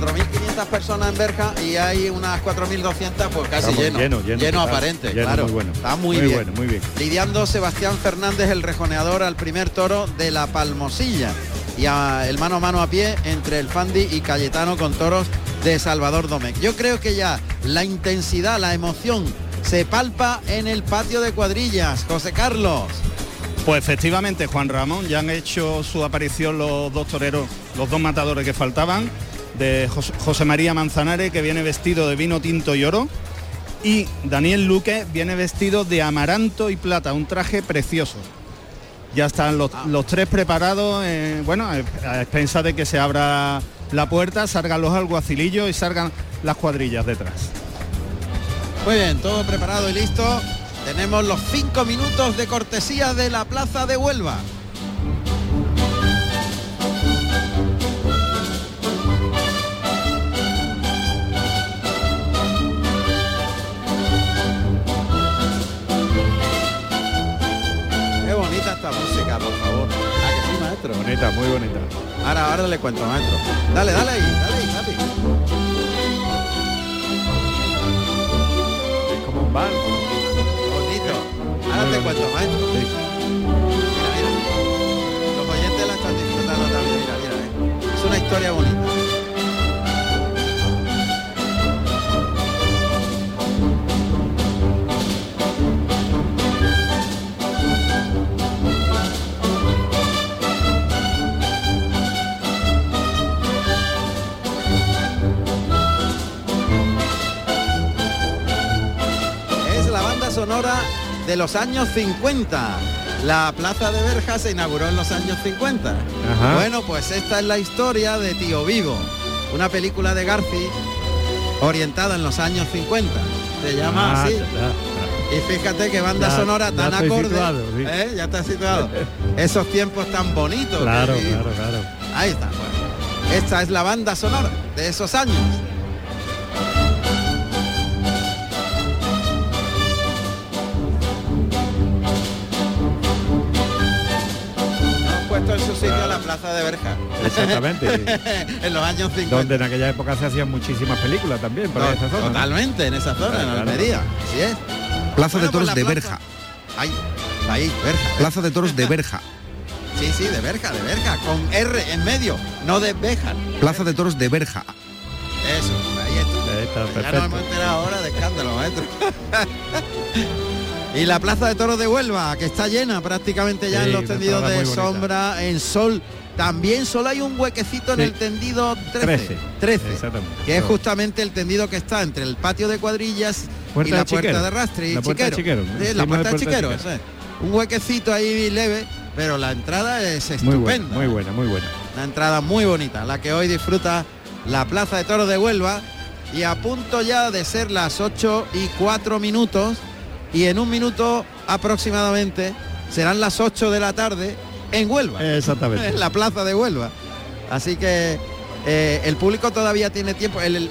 4.500 personas en Berja y hay unas 4.200, pues casi Estamos lleno. lleno, lleno, aparente, lleno, claro. muy bueno. Está muy, Muy bien. bueno, muy bien. Lidiando Sebastián Fernández, el rejoneador al primer toro de la Palmosilla. Y a- el mano a mano a pie entre el Fandi y Cayetano con toros de Salvador Domecq. Yo creo que ya la intensidad, la emoción se palpa en el patio de cuadrillas. José Carlos. Pues efectivamente, Juan Ramón, ya han hecho su aparición los dos toreros, los dos matadores que faltaban, de Jos- José María Manzanares, que viene vestido de vino tinto y oro, y Daniel Luque viene vestido de amaranto y plata, un traje precioso. Ya están los, los tres preparados, eh, bueno, a a expensas de que se abra la puerta, salgan los alguacilillos y salgan las cuadrillas detrás. Muy bien, todo preparado y listo. Tenemos los cinco minutos de cortesía de la Plaza de Huelva. Maestro? Bonita, muy bonita. Ahora, ahora le cuento, maestro. Dale, dale ahí, dale ahí, Capi. Es como un bar. Bonito. Ahora te cuento, maestro. Mira, mira. Los oyentes la están disfrutando también, mira, mira. eh. Es una historia bonita. Sonora de los años 50. La Plaza de Berja se inauguró en los años 50. Ajá. Bueno, pues esta es la historia de Tío Vivo, una película de Garci orientada en los años 50. Se llama Ah, así. ya, ya. Y fíjate que banda Ya- sonora tan acorde. situado, sí. ¿eh? Ya está situado. Esos tiempos tan bonitos. Claro, claro, claro. Ahí está. bueno. Esta es la banda sonora de esos años. Plaza de Berja. Exactamente. en los años 50. Donde en aquella época se hacían muchísimas películas también No, esa zona. ¿no? Totalmente, en esa zona, Claro, en claro. Almería. Así es. Plaza de Bueno, pues Toros la de plaza- Berja. Ahí, ahí, Berja. Plaza de Toros de Berja. Sí, sí, de Berja, de Berja, con R en medio, no de Béjar. Plaza de Toros de Berja. Eso, ahí está. Ahí está, Ya nos hemos enterado ahora de escándalo, maestro. y la plaza de toros de Huelva, que está llena prácticamente ya Sí, en los tendidos de bonita. sombra, en sol. También solo hay un huequecito en Sí. el tendido 13. 13. 13, Exactamente. que es justamente el tendido que está entre el patio de cuadrillas Puerta y la de puerta de rastre y La puerta de chiquero. La puerta de puerta de chiquero, Chiquero. eso es. Un huequecito ahí leve, pero la entrada es Muy buena, estupenda. muy buena, muy buena. Una entrada muy bonita, la que hoy disfruta la Plaza de Toros de Huelva y a punto ya de ser las 8 y 4 minutos y en un minuto aproximadamente serán las 8 de la tarde en Huelva, Exactamente. en la Plaza de Huelva. Así que eh, el público todavía tiene tiempo. El, el-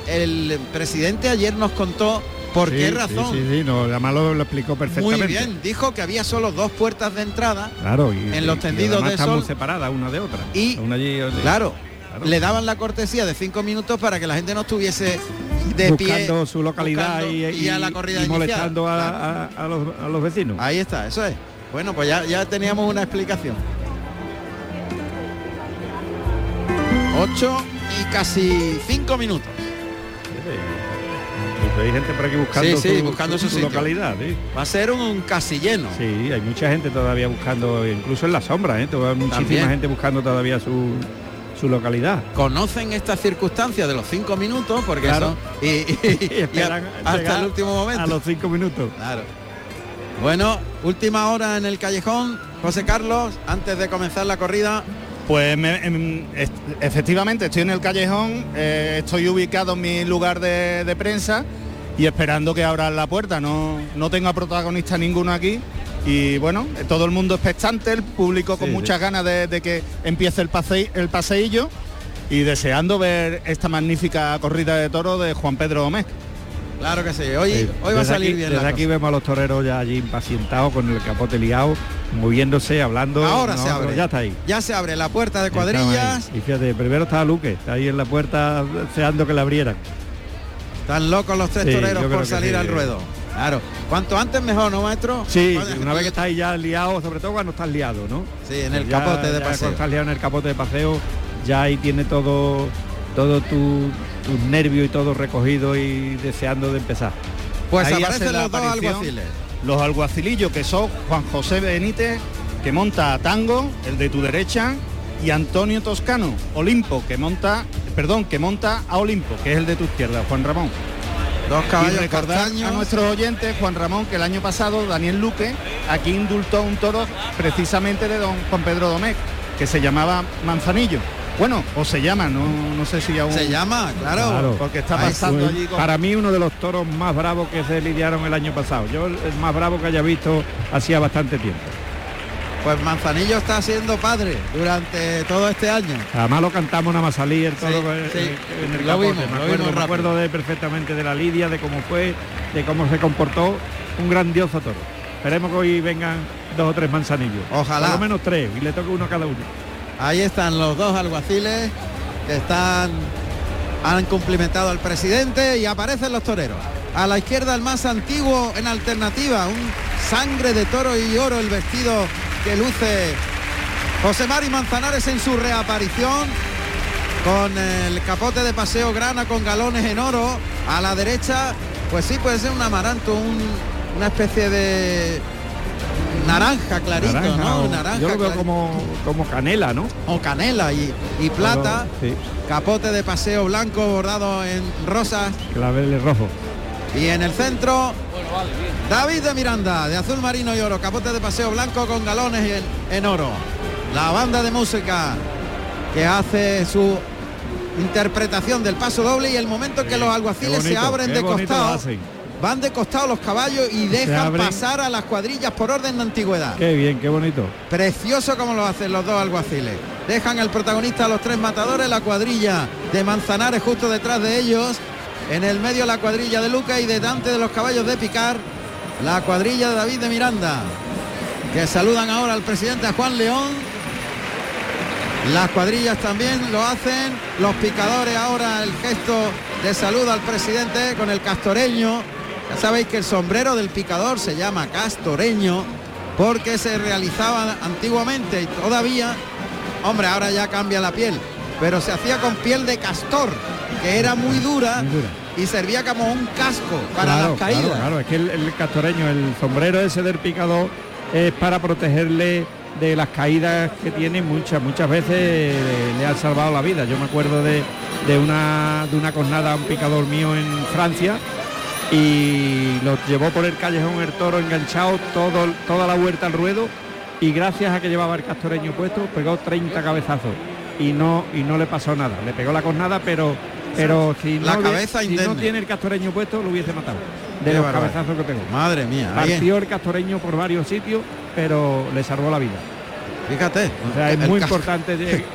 el presidente ayer nos contó por Sí, qué sí, razón. Sí, sí, no, además lo, lo explicó Muy perfectamente. bien, dijo que había solo dos puertas de entrada Claro, y, En los y tendidos de están muy sol. separadas una de otra. Y- una allí otra. Claro, Claro. le daban la cortesía de cinco minutos para que la gente no estuviese de pie buscando su localidad buscando y, y a la corrida y molestando a, Claro. a- a los, a los vecinos. Ahí está, eso es. Bueno, pues ya, ya teníamos una explicación. 8 y casi 5 minutos. Hay gente por aquí buscando, Sí, sí, su, buscando su su sitio. localidad. ¿sí? Va a ser un casi lleno. Sí, hay mucha gente todavía buscando, incluso en la sombra, ¿eh? Muchísima También. gente buscando todavía su, su localidad. Conocen estas circunstancias de los 5 minutos porque Claro. y, y- Y esperan y hasta el último momento. A los cinco minutos. Claro. Bueno, última hora en el callejón, José Carlos, antes de comenzar la corrida. Pues me- em, efectivamente estoy en el callejón, eh, estoy ubicado en mi lugar de, de prensa y esperando que abran la puerta. No, no tengo a protagonista ninguno aquí y bueno, todo el mundo expectante, el público con Sí, muchas ganas de, de que empiece el, pasei- el paseillo y deseando ver esta magnífica corrida de toro de Juan Pedro Gómez. Claro que sí. Hoy, Sí. hoy va a salir aquí, bien Desde la aquí cosa. vemos a los toreros ya allí impacientados con el capote liado, moviéndose, hablando. Ahora no, se abre. Ya está ahí. Ya se abre la puerta de cuadrillas. Y fíjate, primero estaba Luque, está ahí en la puerta deseando que la abrieran. Están locos los tres Sí, toreros por salir sí. al ruedo. Claro. Cuanto antes mejor, ¿no, maestro? Sí, una vez que estás ahí ya liado, sobre todo cuando estás liado, ¿no? Sí, en el Ya- capote de paseo. Cuando estás liado en el capote de paseo, ya ahí tiene todo todo tu, tus nervios y todo recogido y deseando de empezar. Pues Ahí aparecen los dos alguaciles. Los alguacilillos que son Juan José Benítez, que monta a Tango, el de tu derecha, y Antonio Toscano, Olimpo, que monta, perdón, que monta a Olimpo, que es el de tu izquierda, Juan Ramón. Dos Y caballos recordar castaños. a nuestros oyentes, Juan Ramón, que el año pasado Daniel Luque aquí indultó un toro precisamente de don Juan Pedro Domecq, que se llamaba Manzanillo. Bueno, o se llama, no, no sé si aún... Se llama, claro. Claro. Porque está pasando allí con... Para mí uno de los toros más bravos que se lidiaron el año pasado. Yo el más bravo que haya visto hacía bastante tiempo. Pues Manzanillo está siendo padre durante todo este año. Además lo cantamos nada más salir el toro Sí, eh, sí. en el Lo vimos, me lo acuerdo, vimos me acuerdo de perfectamente de la lidia, de cómo fue, de cómo se comportó. Un grandioso toro. Esperemos que hoy vengan dos o tres manzanillos. Ojalá. Por lo menos tres y le toque uno a cada uno. Ahí están los dos alguaciles que están han cumplimentado al presidente y aparecen los toreros. A la izquierda el más antiguo en alternativa, un sangre de toro y oro el vestido que luce José Mari Manzanares en su reaparición con el capote de paseo grana con galones en oro. A la derecha, pues sí puede ser un amaranto, un- una especie de naranja clarito, Naranja, ¿no? o- Naranja yo lo veo como, como canela, ¿no? o canela y, y plata, Sí, capote de paseo blanco bordado en rosas claveles rojo. y en el centro David de Miranda de azul marino y oro, capote de paseo blanco con galones en, en oro. La banda de música que hace su interpretación del paso doble y el momento en que los alguaciles se abren de costado. Van de costado los caballos y dejan pasar a las cuadrillas por orden de antigüedad. Qué bien, qué bonito. Precioso como lo hacen los dos alguaciles. Dejan el protagonista a los tres matadores, la cuadrilla de Manzanares justo detrás de ellos. En el medio la cuadrilla de Luca y delante de los caballos de Picar, la cuadrilla de David de Miranda. Que saludan ahora al presidente a Juan León. Las cuadrillas también lo hacen. Los picadores ahora el gesto de saludo al presidente con el castoreño. Ya sabéis que el sombrero del picador se llama castoreño porque se realizaba antiguamente y todavía, hombre, ahora ya cambia la piel, pero se hacía con piel de castor, que era muy dura, Muy dura. y servía como un casco para Claro, las caídas. Claro, claro, es que el, el castoreño, el sombrero ese del picador es para protegerle de las caídas que tiene muchas, muchas veces le han salvado la vida. Yo me acuerdo de, de una de una cornada a un picador mío en Francia y lo llevó por el callejón el toro enganchado todo, toda la vuelta al ruedo y gracias a que llevaba el castoreño puesto pegó 30 cabezazos y no y no le pasó nada. Le pegó la cornada pero pero si La no, cabeza si no tiene el castoreño puesto lo hubiese matado de Qué los barbaridad. cabezazos que pegó. Madre mía. Partió el castoreño por varios sitios, pero le salvó la vida. fíjate. O sea, es muy importante de-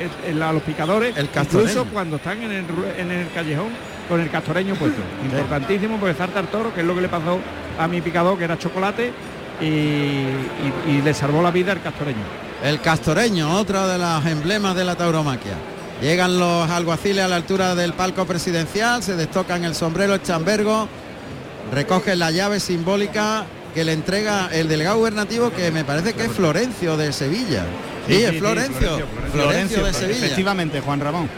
a los picadores, El incluso cuando están en el, ru- en el callejón con el castoreño puesto. Importantísimo porque salta el toro, que es lo que le pasó a mi picador, que era chocolate, y, y- y le salvó la vida el castoreño. El castoreño, otro de los emblemas de la tauromaquia. Llegan los alguaciles a la altura del palco presidencial, se destocan el sombrero, el chambergo, recogen la llave simbólica que le entrega el delegado gubernativo, que me parece que es Florencio de Sevilla. Sí, Sí, es sí, Florencio, Florencio, Florencio, Florencio, de Sevilla. Efectivamente, Juan Ramón.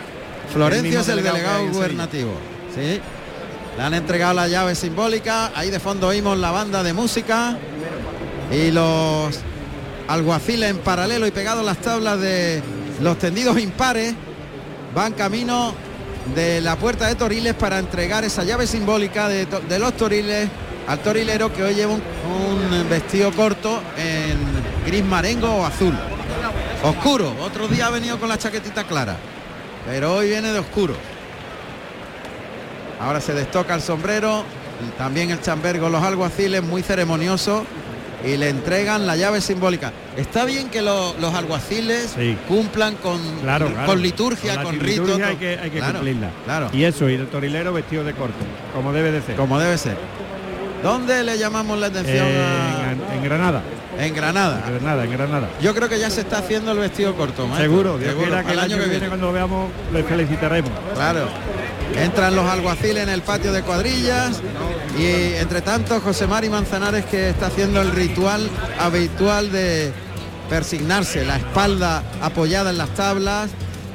Florencio es el delegado gubernativo. Sí. Le han entregado la llave simbólica. Ahí de fondo oímos la banda de música y los alguaciles en paralelo y pegados las tablas de los tendidos impares van camino de la puerta de Toriles para entregar esa llave simbólica de, los Toriles al torilero que hoy lleva un vestido corto en gris marengo o azul. Oscuro. Otro día ha venido con la chaquetita clara. Pero hoy viene de oscuro. Ahora se destoca el sombrero, también el chambergo, los alguaciles, muy ceremonioso, y le entregan la llave simbólica. Está bien que lo- los alguaciles Sí. cumplan con, Claro, claro. con liturgia, con, liturgia rito. Hay que, hay que Claro, cumplirla. Claro, Y eso, y el torilero vestido de corto, como debe de ser. como debe ser. ¿Dónde le llamamos la atención a- en, en Granada. En Granada. En Granada, en Granada. Yo creo que ya se está haciendo el vestido corto, maestro. Seguro, Seguro, que el año que viene cuando lo veamos le felicitaremos. Claro. Entran los alguaciles en el patio de cuadrillas y entre tanto José Mari Manzanares que está haciendo el ritual habitual de persignarse, la espalda apoyada en las tablas,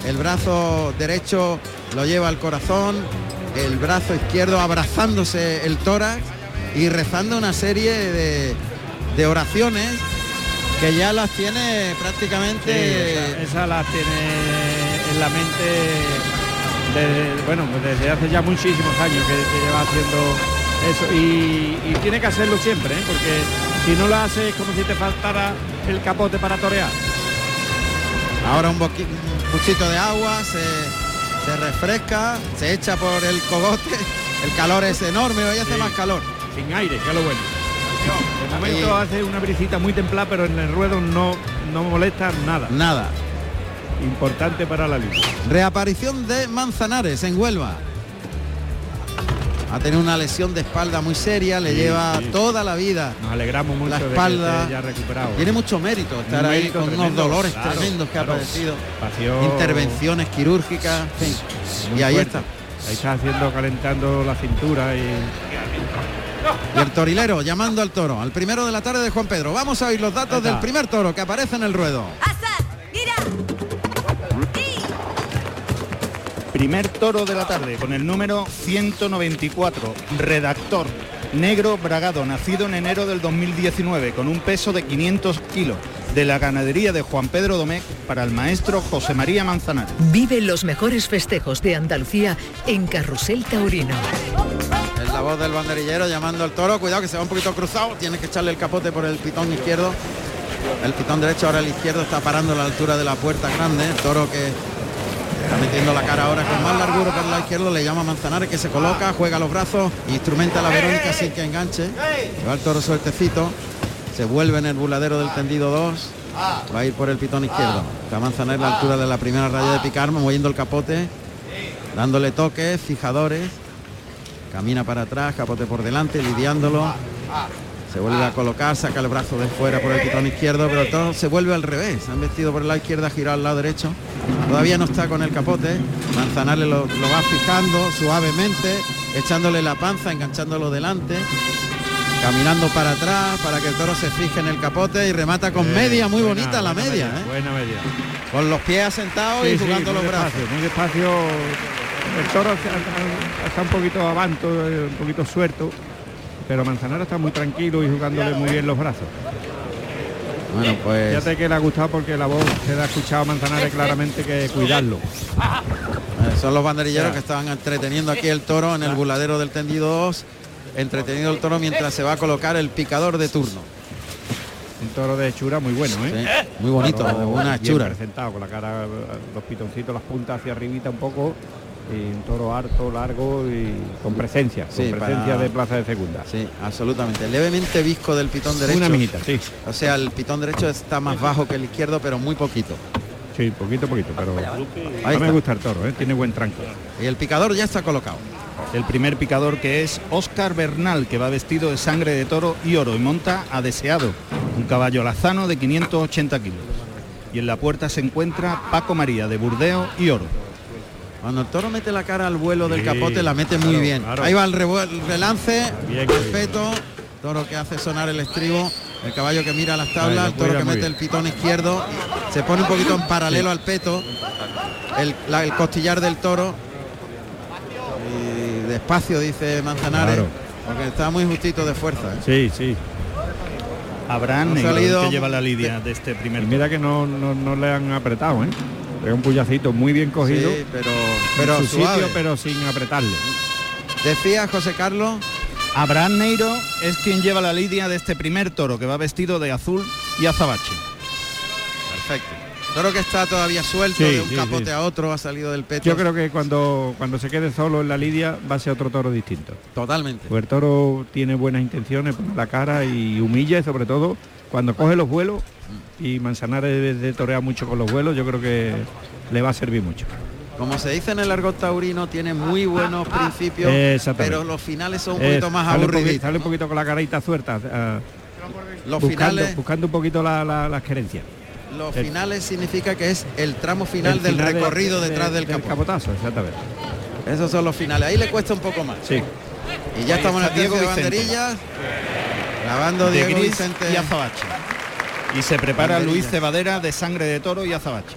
el brazo derecho lo lleva al corazón, el brazo izquierdo abrazándose el tórax y rezando una serie de, oraciones que ya las tiene prácticamente esa, esa la tiene en la mente bueno, pues desde hace ya muchísimos años que, que lleva haciendo eso y, y tiene que hacerlo siempre, ¿eh? porque si no lo hace es como si te faltara el capote para torear. Ahora un, boqui- un puchito de agua, se, se refresca, se echa por el cogote, el calor es enorme, hoy hace Sí. más calor. Sin aire, que es lo bueno. De momento Y- hace una brisita muy templada, pero en el ruedo no, no molesta nada. Nada. Importante para la línea. Reaparición de Manzanares en Huelva. Ha tenido una lesión de espalda muy seria, le Sí, lleva sí. toda la vida. Nos alegramos mucho La de espalda. que esté ya recuperado. Tiene mucho mérito estar Un ahí mérito con unos dolores claro, tremendos que claro. ha padecido. Pasión Intervenciones quirúrgicas, Y ahí fuerte. está. Ahí está haciendo, calentando la cintura y Y el torilero llamando al toro, al primero de la tarde de Juan Pedro. Vamos a oír los datos del primer toro que aparece en el ruedo. Primer toro de la tarde con el número 194, redactor, negro bragado, nacido en enero del 2019 con un peso de 500 kilos, de la ganadería de Juan Pedro Domecq para el maestro José María Manzanares. Vive los mejores festejos de Andalucía en Carrusel Taurino. Es la voz del banderillero llamando al toro. Cuidado que se va un poquito cruzado. Tiene que echarle el capote por el pitón izquierdo. El pitón derecho, ahora el izquierdo está parando a la altura de la puerta grande. El toro que está metiendo la cara ahora con más largura por el lado izquierdo. Le llama Manzanares que se coloca, juega los brazos, instrumenta a la Verónica sin que enganche. Va el toro sueltecito. Se vuelve en el buladero del tendido 2. Va a ir por el pitón izquierdo. Está Manzanares a la altura de la primera raya de picar, moviendo el capote, dándole toques, fijadores. Camina para atrás, capote por delante, lidiándolo. Se vuelve a colocar, saca el brazo de fuera por el pitón izquierdo, pero todo se vuelve al revés. Han vestido por el lado izquierdo, girado al lado derecho. Todavía no está con el capote. Manzanares lo, lo va fijando suavemente, echándole la panza, enganchándolo delante. Caminando para atrás para que el toro se fije en el capote y remata con Eh, media, muy buena- bonita la media. ¿eh? Buena media. Con los pies asentados Sí, y jugando los brazos. despacio, muy despacio. El toro está- está un poquito avanto, eh, un poquito suelto, pero Manzanara está muy tranquilo y jugándole muy bien los brazos. Bueno, pues Fíjate que le ha gustado porque la voz se le ha escuchado a Manzanares claramente que cuidarlo. Eh, son los banderilleros Ya. que estaban entreteniendo aquí el toro en el buladero del tendido 2, entreteniendo el toro mientras se va a colocar el picador de turno. Un toro de hechura muy bueno, Sí, ¿eh? muy bonito, una hechura. presentado, con la cara, los pitoncitos, las puntas hacia arribita un poco. Y un toro harto, largo y con presencia, Sí, con presencia para- de plaza de segunda. Sí, absolutamente. Levemente visco del pitón derecho. Una mijita, sí. O sea, el pitón derecho está más bajo que el izquierdo, pero muy poquito. Sí, poquito, poquito, pero Ahí me gusta el toro, ¿eh? tiene buen tranco. Y el picador ya está colocado. El primer picador que es Óscar Bernal, que va vestido de sangre de toro y oro y monta a deseado, un caballo lazano de 580 kilos. Y en la puerta se encuentra Paco María de Burdeo y oro. Cuando el toro mete la cara al vuelo del capote, la mete muy claro, bien. claro. Ahí va el, el relance, Bien, perfecto. Toro que hace sonar el estribo, el caballo que mira las tablas, lo el toro que mete bien. el pitón izquierdo, se pone un poquito en paralelo al peto, el, la- el costillar del toro. Y despacio, dice Manzanares, Claro. porque está muy justito de fuerza. ¿eh? Sí, sí. Abraham Ha Negro, el salido que lleva la lidia de este primer Y mira que no, no, no le han apretado, ¿eh? Es un puyacito muy bien cogido. Sí, pero, en pero su suave. sitio, pero sin apretarle. Decía José Carlos, Abraham Neiro es quien lleva la lidia de este primer toro, que va vestido de azul y azabache. perfecto. Toro que está todavía suelto Sí, de un sí, capote sí. a otro, ha salido del peto. Yo creo que cuando, cuando se quede solo en la lidia va a ser otro toro distinto. Totalmente. Pues el toro tiene buenas intenciones, pone la cara y humilla y sobre todo cuando coge los vuelos y Manzanares debe de torear mucho con los vuelos, yo creo que le va a servir mucho. Como se dice en el argot taurino, tiene muy buenos principios, pero los finales son un Eh, poquito más sale un poquito- aburriditos. Sale un poquito con la carita suelta. ah, los buscando, finales, buscando un poquito la, la, las querencias. los el- finales significa que es el tramo final El del final recorrido de- detrás del del capotazo, exactamente. Esos son los finales. Ahí le cuesta un poco más. Sí. Y ya Ahí estamos en el Diego de Vicente. Grabando de Diego Gris Vicente. y Azabache. Y se prepara Banderilla. Luis Cebadera de Sangre de Toro y Azabache.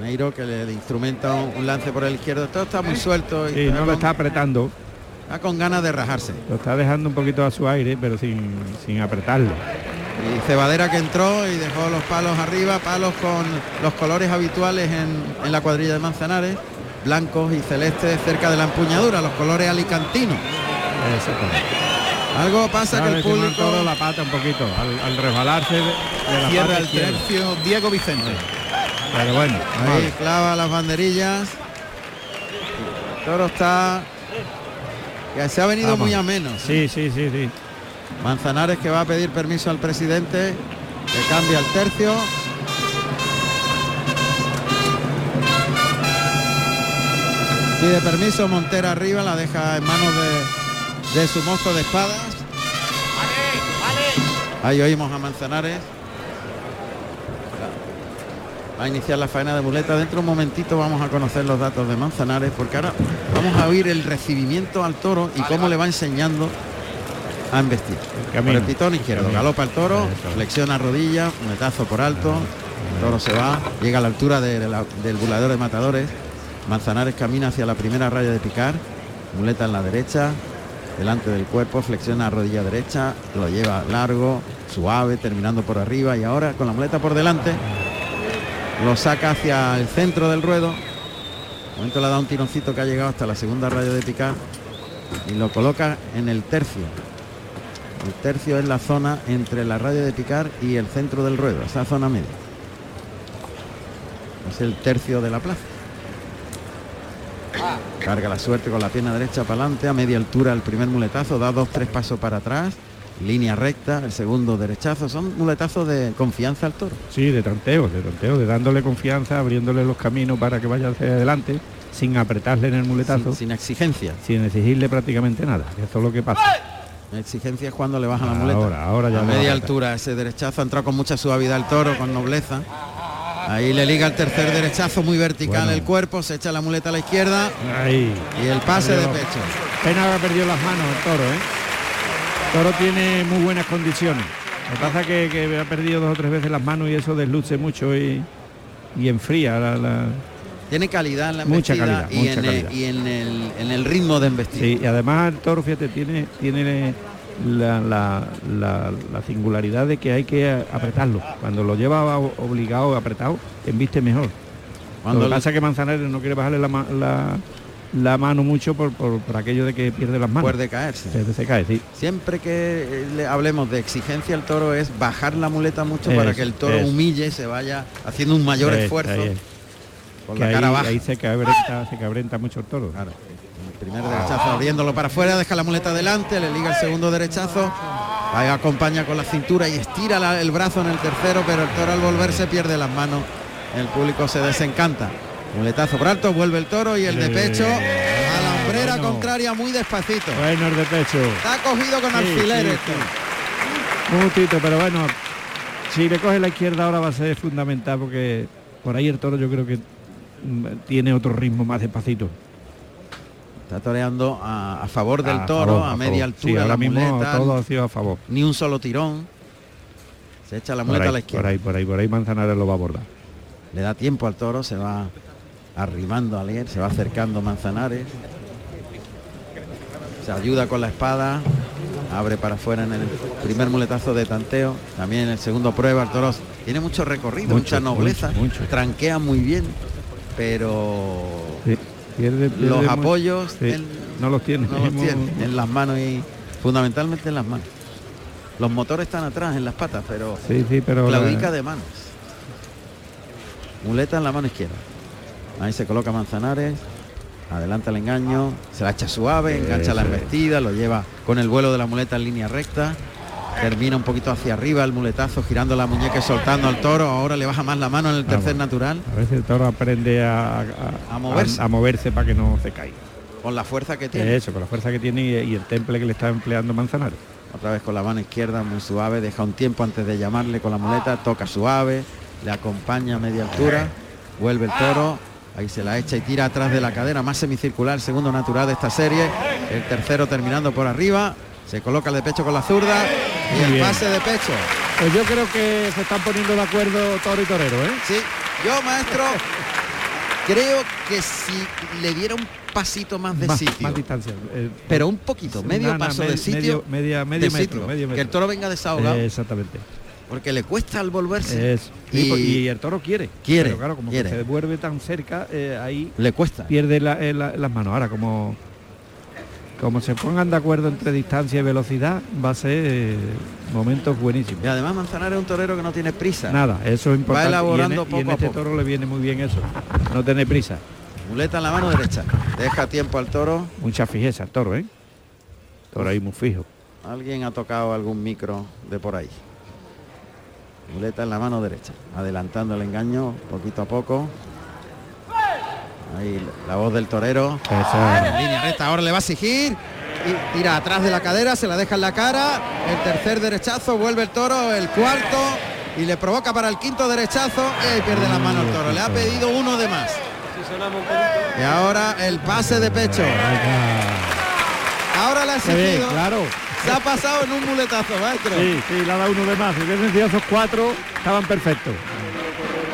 Neiro que le, instrumenta un, lance por el izquierdo. Todo está muy suelto y Sí, no lo está apretando, está con ganas de rajarse. lo está dejando un poquito a su aire, pero sin, sin apretarlo. Y Cebadera que entró y dejó los palos arriba, palos con los colores habituales en, en la cuadrilla de Manzanares, blancos y celestes cerca de la empuñadura, los colores alicantinos. Algo pasa que Ahora el público la pata un poquito, al, al resbalarse de, de la Cierra pata el izquierda. tercio Diego Vicente. Pero bueno, ahí vale. clava las banderillas. El toro está que se ha venido Vamos. muy ameno. Sí, sí, sí, sí. Manzanares que va a pedir permiso al presidente, que cambia el tercio. Pide permiso, Montera arriba, la deja en manos de, de su mozo de espadas. Ahí oímos a Manzanares. Va a iniciar la faena de muleta. Dentro de un momentito vamos a conocer los datos de Manzanares, porque ahora vamos a oír el recibimiento al toro y cómo le va enseñando a embestir. Por el pitón izquierdo, Camino. galopa el toro, flexiona rodilla, muletazo por alto, el toro se va, llega a la altura de la- del bulador de matadores, Manzanares camina hacia la primera raya de picar, muleta en la derecha, delante del cuerpo, flexiona rodilla derecha, lo lleva largo, suave, terminando por arriba y ahora con la muleta por delante, lo saca hacia el centro del ruedo, de momento le da un tironcito que ha llegado hasta la segunda raya de picar y lo coloca en el tercio. El tercio es la zona entre la raya de picar y el centro del ruedo, esa zona media. Es el tercio de la plaza. Carga la suerte con la pierna derecha para adelante, a media altura el primer muletazo, da dos, tres pasos para atrás, línea recta, el segundo derechazo, son muletazos de confianza al toro. Sí, de tanteo, de tanteo, de dándole confianza, abriéndole los caminos para que vaya hacia adelante, sin apretarle en el muletazo, Sin, sin, sin exigencia. exigirle prácticamente nada. Eso es lo que pasa. Exigencia es cuando le baja la muleta. Ahora, ahora ya a media altura ese derechazo ha entrado con mucha suavidad el toro, con nobleza. Ahí le liga el tercer derechazo muy vertical Bueno. el cuerpo, se echa la muleta a la izquierda Ahí. y el pase de pecho. Pena haber perdido las manos el toro, ¿eh? El toro tiene muy buenas condiciones. Lo que pasa es que, que ha perdido dos o tres veces las manos y eso desluce mucho y, y enfría la, la- Tiene calidad en la Mucha calidad, y, mucha en, el, calidad. y en el, en el ritmo de embestida. Sí, y además el toro, fíjate, tiene, tiene la, la- la- la singularidad de que hay que apretarlo. Cuando lo lleva obligado, apretado, embiste mejor. Cuando lo que pasa es que Manzanares no quiere bajarle la, la- la mano mucho por, por- por aquello de que pierde las manos. puede caerse. Se, se cae, sí. Siempre que eh, le hablemos de exigencia al toro es bajar la muleta mucho para que el toro eso. humille, se vaya haciendo un mayor esfuerzo es. con la ahí, cara baja. ahí se cabrenta, se cabrenta mucho el toro. Claro. Primer derechazo abriéndolo para afuera, deja la muleta adelante, le liga el segundo derechazo, ahí acompaña con la cintura y estira la- el brazo en el tercero, pero el toro al volverse pierde las manos, el público se desencanta. Muletazo por alto, vuelve el toro y el de pecho a la hombrera bueno. contraria muy despacito. Bueno, el de pecho. Está cogido con Sí, alfileres. sí, sí. Un gustito, pero bueno, si le coge la izquierda ahora va a ser fundamental porque por ahí el toro yo creo que mm, tiene otro ritmo más despacito. Está toreando a, a favor del A toro, favor, a, a media. Sí, altura, ahora la mismo muleta, todo ha sido a favor. ni un solo tirón. Se echa la Por muleta ahí, a la por izquierda. ahí, por ahí, por ahí Manzanares lo va a abordar. Le da tiempo al toro, se va arrimando a leer, se va acercando Manzanares. Se ayuda con la espada, abre para afuera en el primer muletazo de tanteo. También en el segundo prueba, el toro tiene mucho recorrido, Mucho, mucha nobleza, mucho, mucho. tranquea muy bien, pero Sí, pierde- pierde los mucho. apoyos Sí, él no los tiene. no los Hemos- tiene en las manos y fundamentalmente en las manos. Los motores están atrás en las patas, pero Sí, sí, pero la- claudica de manos. Muleta en la mano izquierda. Ahí se coloca Manzanares. Adelanta el engaño. Se la echa suave, engancha la embestida, lo lleva con el vuelo de la muleta en línea recta. Termina un poquito hacia arriba el muletazo, girando la muñeca y soltando al toro. Ahora le baja más la mano en el tercer Vamos. natural. a veces el toro aprende a, A moverse. a, moverse para que no se caiga. Con la fuerza que tiene. Eso, con la fuerza que tiene y, y el temple que le está empleando Manzanares. Otra vez con la mano izquierda, muy suave, deja un tiempo antes de llamarle con la muleta, toca suave, le acompaña a media altura, vuelve el toro, ahí se la echa y tira atrás de la cadera, más semicircular, segundo natural de esta serie, el tercero terminando por arriba, se coloca el de pecho con la zurda y el bien. pase de pecho. Pues yo creo que se están poniendo de acuerdo toro y torero, ¿eh? Sí, yo maestro creo que si le diera un pasito más de más, sitio, más distancia. eh, pero un poquito, medio paso de sitio, medio- media, medio de metro, sitio, medio que el metro. toro venga desahogado, Eh, exactamente. porque le cuesta al volverse. Es- Y- el toro quiere. Quiere, Pero claro, como quiere. que se vuelve tan cerca, eh, ahí Le cuesta. pierde la- eh, la- las manos. Ahora, como como se pongan de acuerdo entre distancia y velocidad, va a ser eh, momentos buenísimos. Y además Manzanares es un torero que no tiene prisa. Nada, eso es importante. elaborando y en, y en poco a este poco. toro le viene muy bien eso. No tener prisa. Muleta en la mano derecha. Deja tiempo al toro. Mucha fijeza el toro, ¿eh? Toro ahí muy fijo. Alguien ha tocado algún micro de por ahí. Muleta en la mano derecha. Adelantando el engaño poquito a poco. Ahí la voz del torero. En línea recta, ahora le va a exigir. Y tira atrás de la cadera, se la deja en la cara. El tercer derechazo, vuelve el toro, el cuarto. Y le provoca para el quinto derechazo. Y ahí pierde la mano el toro. Le ha pedido uno de más. Y ahora el pase de pecho. Ahora le ha exigido. claro. Se ha pasado en un muletazo, maestro. Sí, sí, le ha dado uno de más. Si hubiesen sido esos cuatro, estaban perfectos.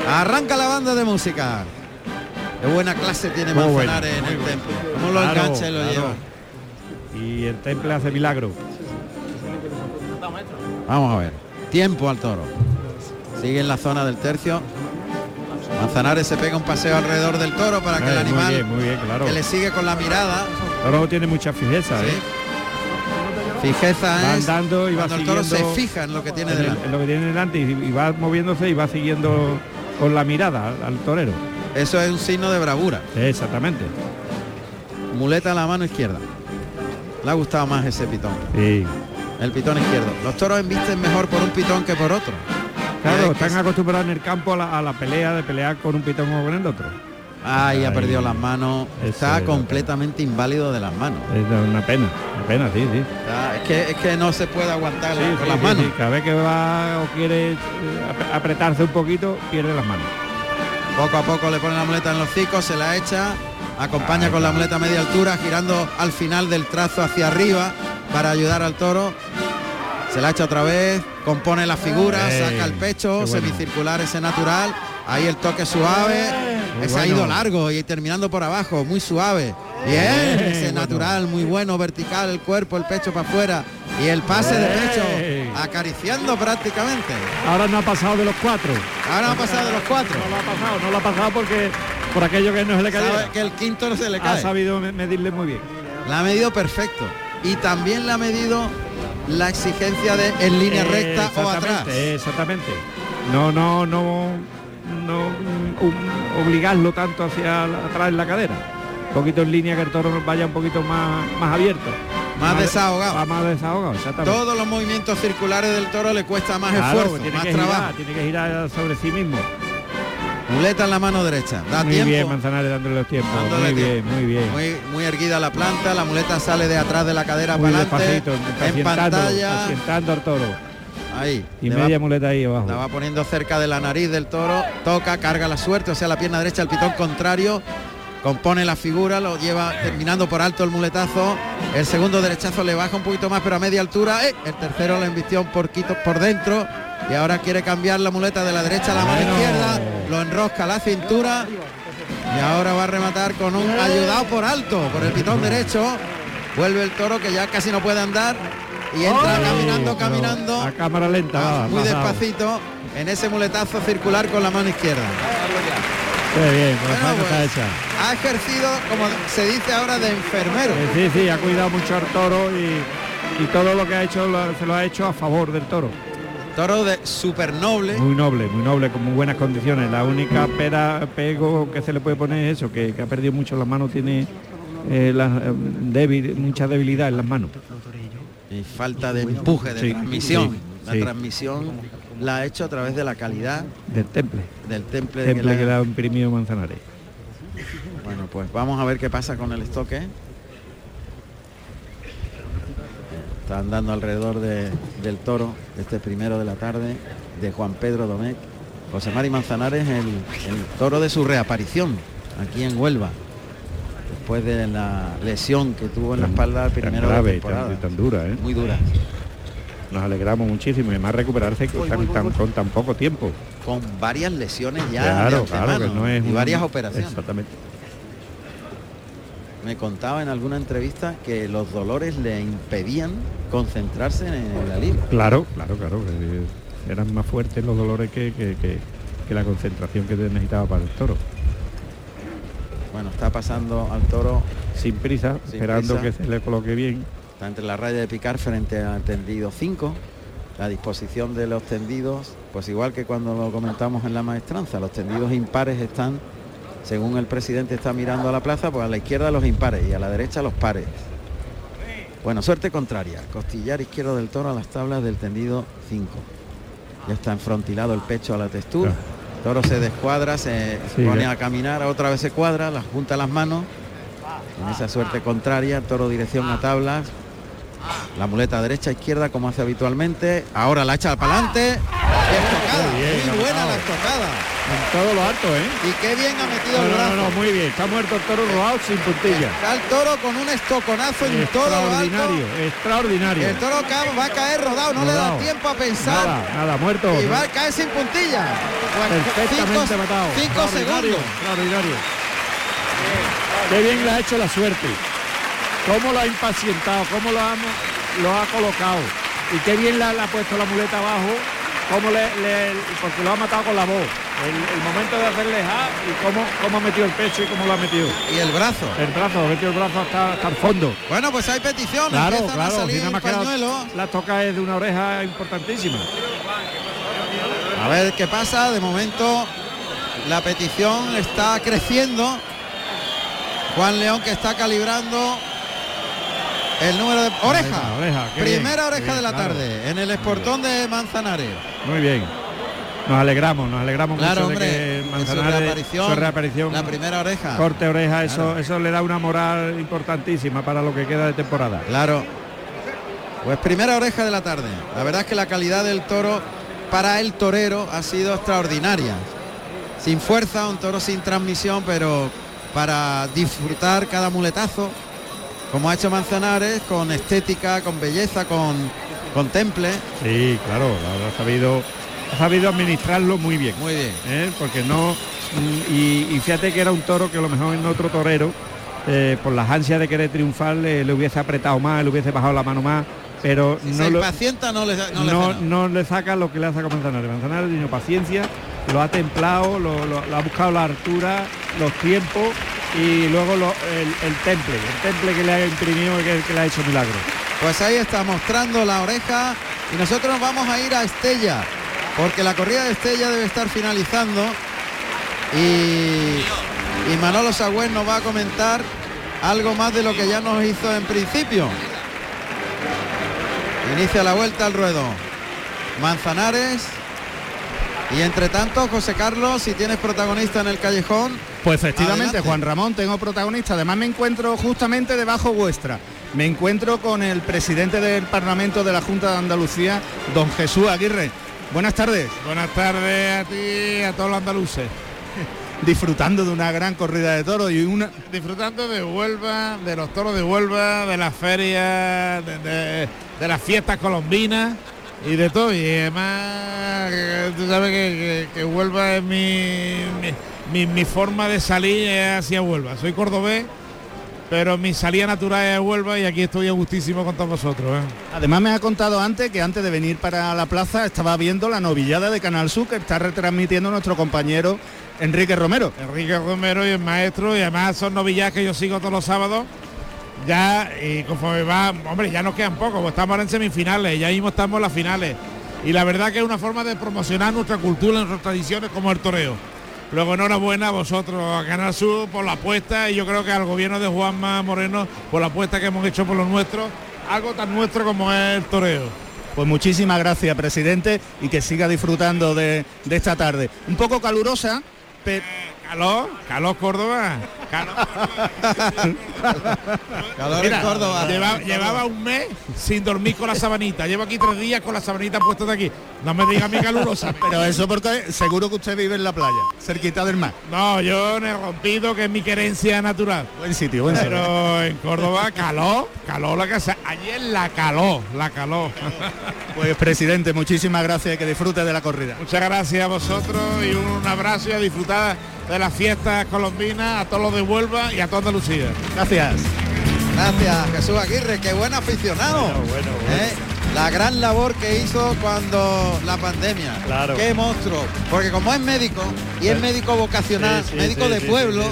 Arranca la banda de música. Qué buena clase tiene Muy Manzanares en el muy templo. Cómo lo Claro, engancha y lo claro. lleva. Y el temple hace milagro. Vamos a ver. Tiempo al toro. Sigue en la zona del tercio. Manzanares se pega un paseo alrededor del toro para que el Eh, muy animal bien, muy bien, claro. que le sigue con la mirada. El toro tiene mucha fijeza, ¿sí? ¿eh? Fijeza Va es andando y va cuando el toro se siguiendo fija en lo que tiene en, el- delante. en lo que tiene delante y, y va moviéndose y va siguiendo con la mirada al, al torero. Eso es un signo de bravura. Exactamente. Muleta a la mano izquierda. Le ha gustado más ese pitón. Sí. El pitón izquierdo. Los toros embisten mejor por un pitón que por otro. Claro, que- están acostumbrados en el campo a la, a la pelea de pelear con un pitón o con el otro. Ahí ha Ahí. perdido las manos. Está es la completamente inválido de las manos. Es una pena, una pena, sí, sí. Está- es, que, es que no se puede aguantar Sí, con sí, las manos. sí. Cada vez que va o quiere eh, ap- apretarse un poquito, pierde las manos. Poco a poco le pone la muleta en los hocicos, se la echa, acompaña con la muleta a media altura, girando al final del trazo hacia arriba para ayudar al toro. Se la echa otra vez, compone la figura, saca el pecho, bueno. semicircular ese natural. Ahí el toque suave, Muy ese ha ido largo y terminando por abajo, muy suave. Bien, ese bueno. natural, muy bueno, vertical, el cuerpo, el pecho para afuera. Y el pase de pecho, acariciando prácticamente. Ahora no ha pasado de los cuatro. Ahora ha pasado de los cuatro. No lo ha pasado, no lo ha pasado porque por aquello que no se le caía. que el quinto no se le Ha cae. sabido me- medirle muy bien. La ha medido perfecto. Y también la ha medido la exigencia de en línea Eh, recta o atrás. Exactamente. No, no, no, no mm, um, obligarlo tanto hacia atrás en la cadera. Un poquito en línea que el toro vaya un poquito más, más abierto. Más desahogado. Más, desahogado, exactamente. Todos los movimientos circulares del toro le cuesta más Claro, esfuerzo, tiene más que trabajo. girar, tiene que girar sobre sí mismo. Muleta en la mano derecha. Da muy tiempo. bien Manzanares dándole los tiempos. Dándole muy tiempo. bien, muy bien. Muy, muy erguida la planta, la muleta sale de atrás de la cadera Muy para adelante. En pantalla. al toro. Ahí. Y media va- muleta ahí abajo. La va poniendo cerca de la nariz del toro, toca, carga la suerte, o sea, la pierna derecha, el pitón contrario, compone la figura, lo lleva terminando por alto el muletazo, el segundo derechazo le baja un poquito más, pero a media altura, ¡eh! el tercero lo invistió un poquito por dentro y ahora quiere cambiar la muleta de la derecha a la mano izquierda, lo enrosca a la cintura y ahora va a rematar con un ayudado por alto, por el pitón derecho, vuelve el toro que ya casi no puede andar y entra Sí, caminando, caminando. A cámara lenta. Ah, muy despacito en ese muletazo circular con la mano izquierda. Qué bien, con la Bueno, faena está pues, hecha. ha ejercido, como se dice ahora, de enfermero. Sí, sí, ha cuidado mucho al toro y, y todo lo que ha hecho lo- se lo ha hecho a favor del toro. Toro de super noble. Muy noble, muy noble, con muy buenas condiciones. La única pera, pego que se le puede poner es eso, que, que ha perdido mucho las manos, tiene eh, la- eh, débil, mucha debilidad en las manos. Y falta de empuje, de Sí, transmisión. sí, la sí. transmisión la ha hecho a través de la calidad del temple. Del temple, temple que, la... que la ha imprimido Manzanares. Bueno, pues vamos a ver qué pasa con el estoque. está andando alrededor de, del toro este primero de la tarde de Juan Pedro Domecq. José Mari Manzanares, el, el toro de su reaparición aquí en Huelva después de la lesión que tuvo en la espalda primero grave, de la. Tan, tan dura, ¿eh? Muy dura. Nos alegramos muchísimo y más recuperarse con tan, tan- con tan poco tiempo. Con varias lesiones ya de claro, que no es y un- varias operaciones. Exactamente. Me contaba en alguna entrevista que los dolores le impedían concentrarse en la línea. Claro, claro, claro. eran más fuertes los dolores que, que- que- que la concentración que necesitaba para el toro. Bueno, está pasando al toro, Sin prisa, Sin esperando prisa. que se le coloque bien. Está entre la raya de picar frente al tendido 5. La disposición de los tendidos, pues igual que cuando lo comentamos en la maestranza, los tendidos impares están, según el presidente está mirando a la plaza, pues a la izquierda los impares y a la derecha los pares. Bueno, suerte contraria. Costillar izquierdo del toro a las tablas del tendido 5. Ya está enfrontilado el pecho a la textura. Toro se descuadra, se Sí, pone ya. a caminar, otra vez se cuadra, las junta las manos. En esa suerte contraria, toro dirección a tablas. La muleta derecha, izquierda, como hace habitualmente. Ahora la echa para adelante. Estocada, Muy bien, muy buena la estocada. En todo lo alto, ¿eh? Y qué bien ha metido No, el brazo. no, no, muy bien. Está muerto el toro rodado sin puntilla. Está el toro con un estoconazo en todo lo alto. Extraordinario, extraordinario. El toro va a caer rodado, no le da tiempo a pensar. Nada, nada, muerto. Y va a caer sin puntilla. Pues Perfectamente cinco, matado. cinco Extraordinario, segundos. Extraordinario. Qué bien le ha hecho la suerte. Cómo lo ha impacientado, cómo lo ha, lo ha colocado. Y qué bien le ha, le ha puesto la muleta abajo, cómo le, le- porque lo ha matado con la voz. El, el momento de hacerle ja y cómo, cómo ha metido el pecho y cómo lo ha metido. Y el brazo. El brazo, ha metido el brazo hasta, hasta el fondo. Bueno, pues hay peticiones. Claro, a claro, nada más que pañuelos. la, la toca es de una oreja importantísima. A ver qué pasa. De momento la petición está creciendo. Juan León que está calibrando el número de oreja. Oreja, oreja, qué Primera bien, oreja de la claro. tarde en el esportón de Manzanares. Muy bien. Nos alegramos, nos alegramos Claro, mucho hombre. de que su Manzanares, reaparición, su reaparición, La primera oreja. corte oreja, eso, Claro. eso le da una moral importantísima para lo que queda de temporada. Claro. Pues primera oreja de la tarde. La verdad es que la calidad del toro para el torero ha sido extraordinaria. Sin fuerza, un toro sin transmisión, pero para disfrutar cada muletazo, como ha hecho Manzanares, con estética, con belleza, con, con temple. Sí, claro, ha sabido, ha sabido administrarlo muy bien. Muy bien. ¿eh? porque no mm, y, y fíjate que era un toro que a lo mejor en otro torero eh, por las ansias de querer triunfar le, le hubiese apretado más le hubiese bajado la mano más pero Si no se lo, impacienta no le, no le no, frena. no le saca lo que le hace a Manzanares Manzanares tiene paciencia lo ha templado lo, ha buscado la altura los tiempos y luego el, temple el temple que le ha imprimido y que, le ha hecho milagro Pues ahí está mostrando la oreja y nosotros nos vamos a ir a Estella porque la corrida de Estella debe estar finalizando y, y Manolo Sagüez nos va a comentar algo más de lo que ya nos hizo en principio. Inicia la vuelta al ruedo. Manzanares y entre tanto José Carlos si tienes protagonista en el callejón Pues efectivamente, Adelante. Juan Ramón, tengo protagonista. Además me encuentro justamente debajo vuestra. Me encuentro con el presidente del Parlamento de la Junta de Andalucía, don Jesús Aguirre. Buenas tardes. Buenas tardes a ti y a todos los andaluces. Disfrutando de una gran corrida de toros y una... Disfrutando de Huelva, de los toros de Huelva, de las ferias, de, de- de las fiestas colombinas y de todo. Y además, tú sabes que, que- que Huelva es mi, mi, mi- forma de salir hacia Huelva. Soy cordobés, pero mi salida natural es Huelva y aquí estoy a gustísimo con todos vosotros. ¿eh? Además me ha contado antes que antes de venir para la plaza estaba viendo la novillada de Canal Sur que está retransmitiendo nuestro compañero Enrique Romero. Enrique Romero y el maestro y además son novillas que yo sigo todos los sábados ya y conforme va hombre ya nos quedan poco pues estamos ahora en semifinales ya mismo estamos en las finales y la verdad que es una forma de promocionar nuestra cultura nuestras tradiciones como el toreo luego enhorabuena a vosotros a Canal Sur por la apuesta y yo creo que al gobierno de Juanma Moreno por la apuesta que hemos hecho por los nuestros algo tan nuestro como es el toreo Pues muchísimas gracias, presidente, y que siga disfrutando de, de esta tarde. Un poco calurosa, pero... calor, calor Córdoba. Calor, Mira, en Córdoba. lleva- llevaba un mes sin dormir con la sabanita. Llevo aquí tres días con la sabanita puesta de aquí. No me diga mi calurosa. Pero eso porque seguro que usted vive en la playa, cerquita del mar. No, yo en el rompido, que es mi querencia natural. Buen sitio, buen sitio. Pero en Córdoba, calor, calor la casa. Ayer la calor, la calor. Pues presidente, muchísimas gracias que disfrute de la corrida. Muchas gracias a vosotros y un abrazo y a disfrutar de las fiestas colombinas, a todos los de Huelva y a toda Andalucía. Gracias. Gracias, Jesús Aguirre, qué buen aficionado. ¿Eh? La gran labor que hizo cuando la pandemia. Claro. Qué monstruo. Porque como es médico y es médico vocacional, Sí, sí, médico sí, de pueblo,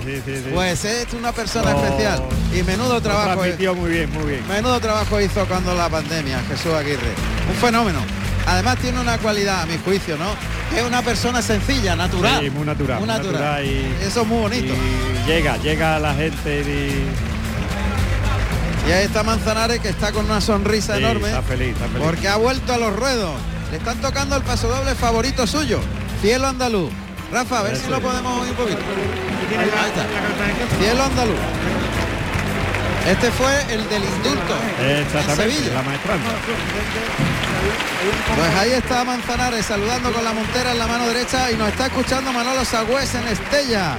pues es una persona No. especial. Y menudo trabajo. muy bien, muy bien. Menudo trabajo hizo cuando la pandemia, Jesús Aguirre. Un fenómeno. Además tiene una cualidad, a mi juicio, ¿no? Es una persona sencilla, natural. Sí, muy natural. Muy natural. y, Eso es muy bonito. y llega, llega a la gente y Y ahí está Manzanares que está con una sonrisa sí, enorme. está feliz, está feliz. Porque ha vuelto a los ruedos. Le están tocando el paso doble favorito suyo. Cielo andaluz. Rafa, a ver Eso si lo podemos oír un poquito. Ahí está. Cielo andaluz. Este fue el del indulto. en Exactamente, Sevilla. la maestranza. Pues ahí está Manzanares saludando con la montera en la mano derecha y nos está escuchando Manolo Sagüez en Estella.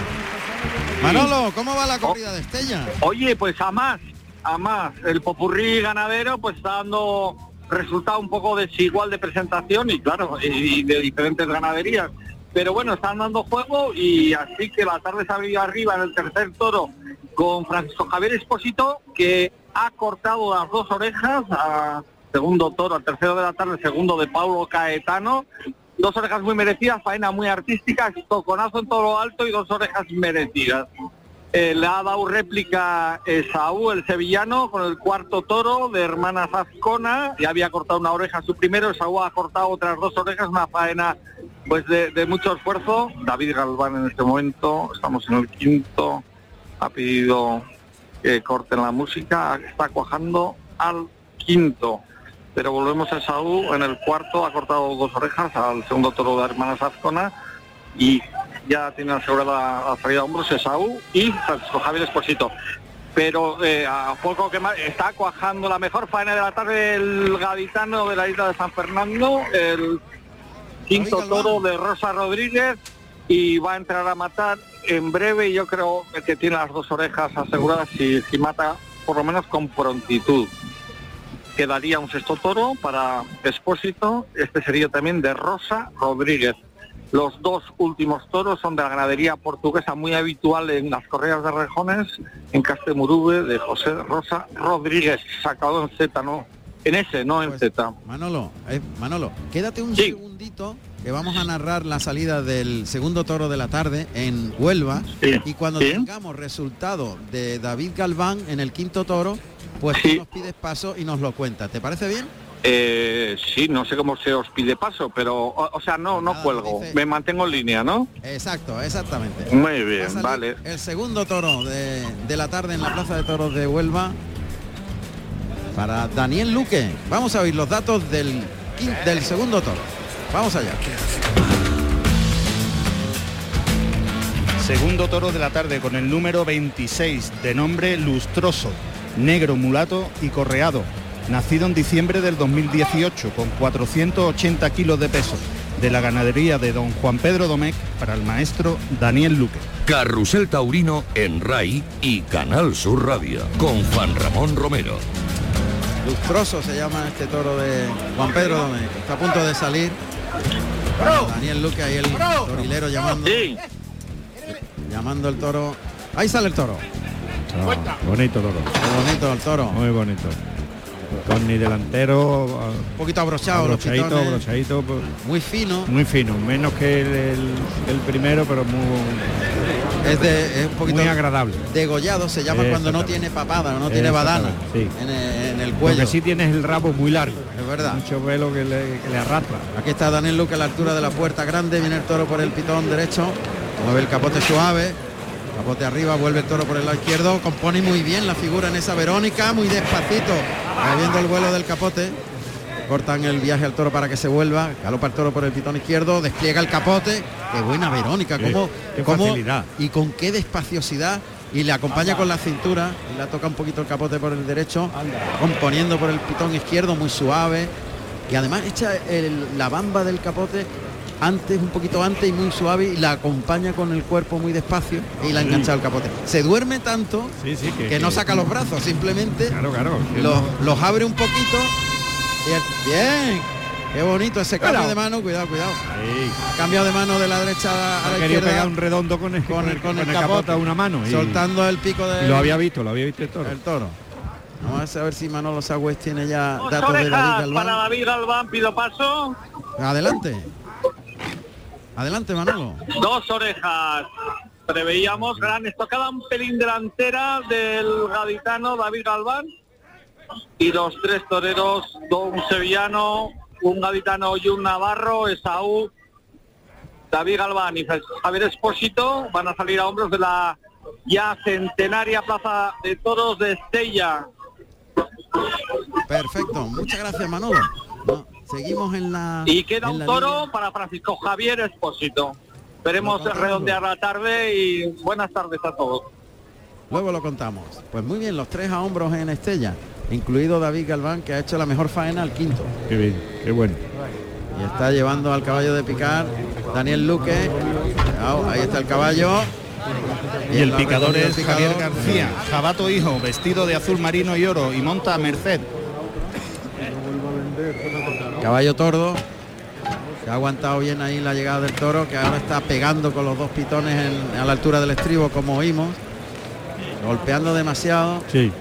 Manolo, ¿cómo va la corrida de Estella? Oye, pues a más, a más. El popurrí ganadero pues está dando resultado un poco desigual de presentación y claro, y de diferentes ganaderías. Pero bueno, están dando juego y así que la tarde se ha venido arriba en el tercer toro con Francisco Javier Esposito que ha cortado las dos orejas a segundo toro, al tercero de la tarde, segundo de Paulo Caetano. Dos orejas muy merecidas, faena muy artística, toconazo en todo lo alto y dos orejas merecidas. Eh, le ha dado réplica Esaú, el sevillano, con el cuarto toro de Hermanas Azcona. Ya había cortado una oreja su primero, Esaú ha cortado otras dos orejas, una faena pues de mucho esfuerzo. David Galván en este momento, estamos en el quinto, ha pedido que corten la música, está cuajando al quinto. Pero volvemos a Esaú, en el cuarto ha cortado dos orejas al segundo toro de Hermanas Azcona y ya tiene asegurada la salida de hombros Esaú y Francisco Javier Esposito. Pero eh, a poco que más está cuajando la mejor faena de la tarde el gaditano de la isla de San Fernando, el quinto toro de Rosa Rodríguez y va a entrar a matar en breve yo creo que tiene las dos orejas aseguradas y si mata por lo menos con prontitud. Quedaría un sexto toro para Expósito, este sería también de Rosa Rodríguez. Los dos últimos toros son de la ganadería portuguesa muy habitual en las correas de rejones, en Castemurube, de José Rosa Rodríguez, sacado en Z, ¿no? En S, no en Pues, Z. Manolo, eh, Manolo, quédate un Sí. segundito que vamos a narrar la salida del segundo toro de la tarde en Huelva Sí. y cuando Sí. tengamos resultado de David Galván en el quinto toro, pues Sí. tú nos pides paso y nos lo cuentas. ¿Te parece bien? Eh, sí, no sé cómo se os pide paso, pero, o, o sea, no, no Nada, cuelgo, dice- me mantengo en línea, ¿no? Exacto, exactamente. Muy bien, vale. El segundo toro de, de la tarde en la Plaza de Toros de Huelva para Daniel Luque. Vamos a oír los datos del, del segundo toro. Vamos allá. Segundo toro de la tarde con el número 26, de nombre Lustroso, negro mulato y correado. Nacido en diciembre del 2018 con 480 kilos de peso. De la ganadería de don Juan Pedro Domecq para el maestro Daniel Luque. Carrusel Taurino en RAI y Canal Sur Radio con Juan Ramón Romero. Lustroso se llama este toro de Juan Pedro Domecq. Está a punto de salir. Daniel Luque ahí el torilero llamando, Sí, llamando el toro. Ahí sale el toro. Ah, bonito todo. Qué bonito el toro. Un Muy bonito. Con ni delantero, poquito abrochado abrochadito, pues, Muy fino. muy fino, menos que el, el- el primero, pero muy, Es, de, es un poquito muy agradable. degollado. Se llama cuando no tiene papada, no tiene badana sí. en, el, en el Lo cuello. que sí tienes el rabo muy largo. Es verdad. Mucho pelo que le, que le arrastra. Aquí está Daniel Luque a la altura de la puerta grande, viene el toro por el pitón derecho, mueve el capote suave, capote arriba, vuelve el toro por el lado izquierdo, compone muy bien la figura en esa Verónica, muy despacito, viendo el vuelo del capote. Cortan el viaje al toro para que se vuelva, galopa el toro por el pitón izquierdo, despliega el capote, qué buena Verónica, cómo, qué cómo- facilidad. y con qué despaciosidad y le acompaña con la cintura. Y la toca un poquito el capote por el derecho, componiendo por el pitón izquierdo muy suave. Y además echa el- la bamba del capote antes, un poquito antes y muy suave y la acompaña con el cuerpo muy despacio y la engancha al capote. Se duerme tanto Sí, sí, que no saca los brazos, simplemente Claro, claro. que los, los abre un poquito bien qué bonito ese cambio Cuidado. de mano cuidado cuidado Ahí. cambio de mano de la derecha a Ha la izquierda pegar un redondo con el, con el, con el capote capote a una mano. Y, soltando el pico y de lo había visto, lo había visto el toro. el toro vamos a ver si Manolo Sagüez tiene ya datos de David Galván para David Galván, pido paso. adelante adelante Manolo Dos orejas. Preveíamos gran estocada, un pelín delantera del gaditano David Galván. Y los tres toreros, un sevillano, un gaditano y un navarro, Esaú, David Galván y Javier Espósito van a salir a hombros de la ya centenaria plaza de toros de Estella. perfecto muchas gracias Manolo No, seguimos en la Y queda un toro línea. para Francisco Javier Espósito. Esperemos redondear la tarde y buenas tardes a todos. Luego lo contamos. Pues muy bien, los tres a hombros en Estella, incluido David Galván, que ha hecho la mejor faena al quinto. Qué bien, qué bueno. Y está llevando al caballo de picar Daniel Luque. Ahí está el caballo. Y el picador es Javier picador. García, Jabato hijo, vestido de azul marino y oro y monta a Merced. Caballo tordo. Que ha aguantado bien ahí la llegada del toro, que ahora está pegando con los dos pitones en- a la altura del estribo, como oímos. Golpeando demasiado. Sí.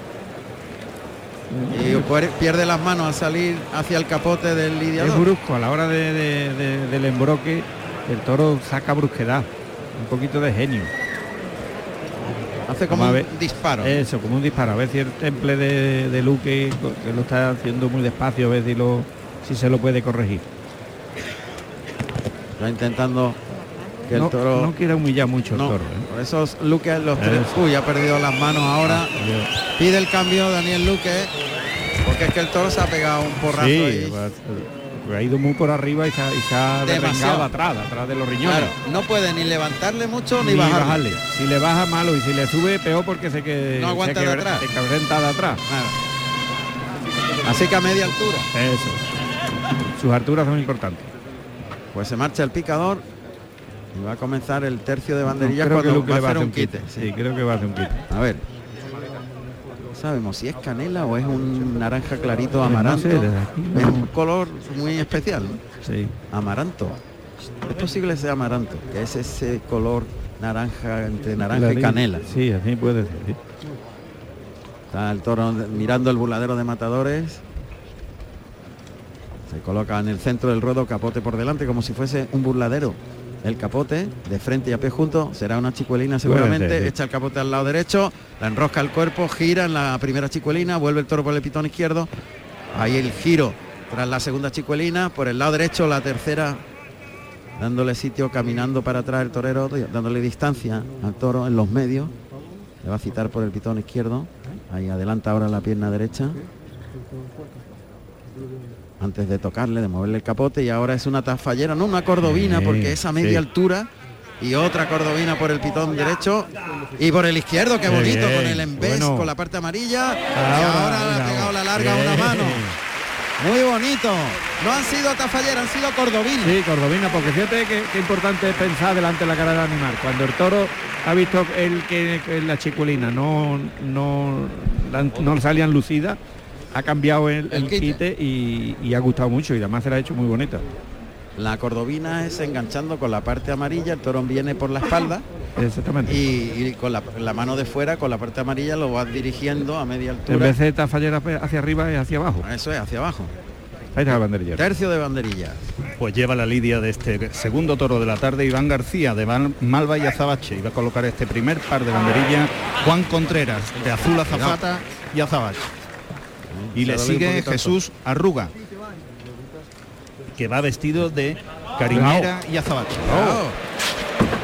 Y pierde las manos al salir hacia el capote del Es lidiador. brusco a la hora de- de- de- del embroque. El toro saca brusquedad, un poquito de genio. Hace como un disparo. Eso, como un disparo. A ver si el temple de, de Luque, que lo está haciendo muy despacio, a ver si, lo, si se lo puede corregir. Está intentando que el toro. no quiere humillar mucho No, el toro. ¿eh? por eso Luque los tres. Uy, ha perdido las manos ahora. Pide el cambio Daniel Luque. Porque es que el toro se ha pegado un porrazo Sí, ahí. ha ido muy por arriba y se ha, y se ha atrás, atrás de los riñones. Claro, no puede ni levantarle mucho ni, ni bajarle. bajarle. Si le baja malo y si le sube peor porque se que No aguanta se de atrás. se de atrás. Así que a media altura. Eso. Sus alturas son importantes. Pues se marcha el picador y va a comenzar el tercio de banderillas creo que cuando Luque va a hacer un quite. Sí, creo que va a hacer un quite. A ver. No sabemos si es canela o es un naranja clarito no amaranto. no- Es un color muy especial. ¿no? Sí. Amaranto. Es posible que sea amaranto, que es ese color naranja entre naranja y canela. Sí, así puede ser. sí. Está el toro mirando el burladero de matadores. Se coloca en el centro del ruedo capote por delante como si fuese un burladero. El capote de frente y a pie junto será una chicuelina seguramente. sí. Echa el capote al lado derecho, la enrosca el cuerpo, gira en la primera chicuelina, vuelve el toro por el pitón izquierdo. Ahí el giro tras la segunda chicuelina, por el lado derecho la tercera dándole sitio caminando para atrás el torero, dándole distancia al toro en los medios. Le va a citar por el pitón izquierdo. Ahí adelanta ahora la pierna derecha. Antes de tocarle, de moverle el capote. Y ahora es una tafallera, no una cordobina, Sí, porque es a media sí. altura. Y otra cordobina por el pitón derecho. Y por el izquierdo, qué Qué bonito, bien, con el embés, bueno. con la parte amarilla. y Ahora, le ha pegado la larga a bien. una mano. Muy bonito. No han sido tafalleras, han sido cordobinas. Sí, Cordovina, porque fíjate que, que importante es pensar delante de la cara del animal. Cuando el toro ha visto el que, la chicuelina no, no, no salían lucidas, ha cambiado el, El el quite. quite y, y ha gustado mucho y además se la ha hecho muy bonita. La cordobina es enganchando con la parte amarilla, el toro viene por la espalda Exactamente. y, y con la, la mano de fuera, con la parte amarilla, lo va dirigiendo a media en altura. vez de esta fallera hacia arriba es hacia abajo. Eso es, hacia abajo. Ahí está la banderilla. Tercio de banderillas. Pues lleva la lidia de este segundo toro de la tarde Iván García de Malva y Azabache. Y va a colocar este primer par de banderillas Juan Contreras de Azul Azafata y Azabache. Y le sigue Jesús Arruga, que va vestido de Carimera y Azabache. Oh.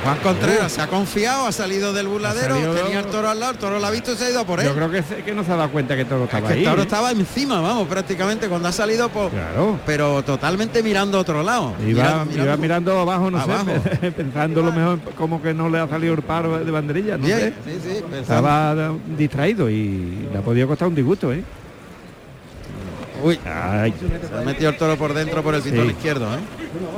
Juan Contreras se ha confiado, ha salido del burladero, salido- tenía el toro al lado, el toro lo ha visto y se ha ido por él. Yo creo que, que no se ha dado cuenta que todo estaba que ahí. el toro ¿eh? estaba encima, vamos, prácticamente cuando ha salido por. Claro. Pero totalmente mirando a otro lado. Iba, Mira- iba mirando abajo, no Abajo. sé, pensando lo mejor como que no le ha salido el paro de banderilla, no sé. sí, sí, Estaba distraído y le ha podido costar un disgusto, ¿eh? Uy, Ay, se ha metido el toro por dentro por el pitón Sí. izquierdo, ¿eh?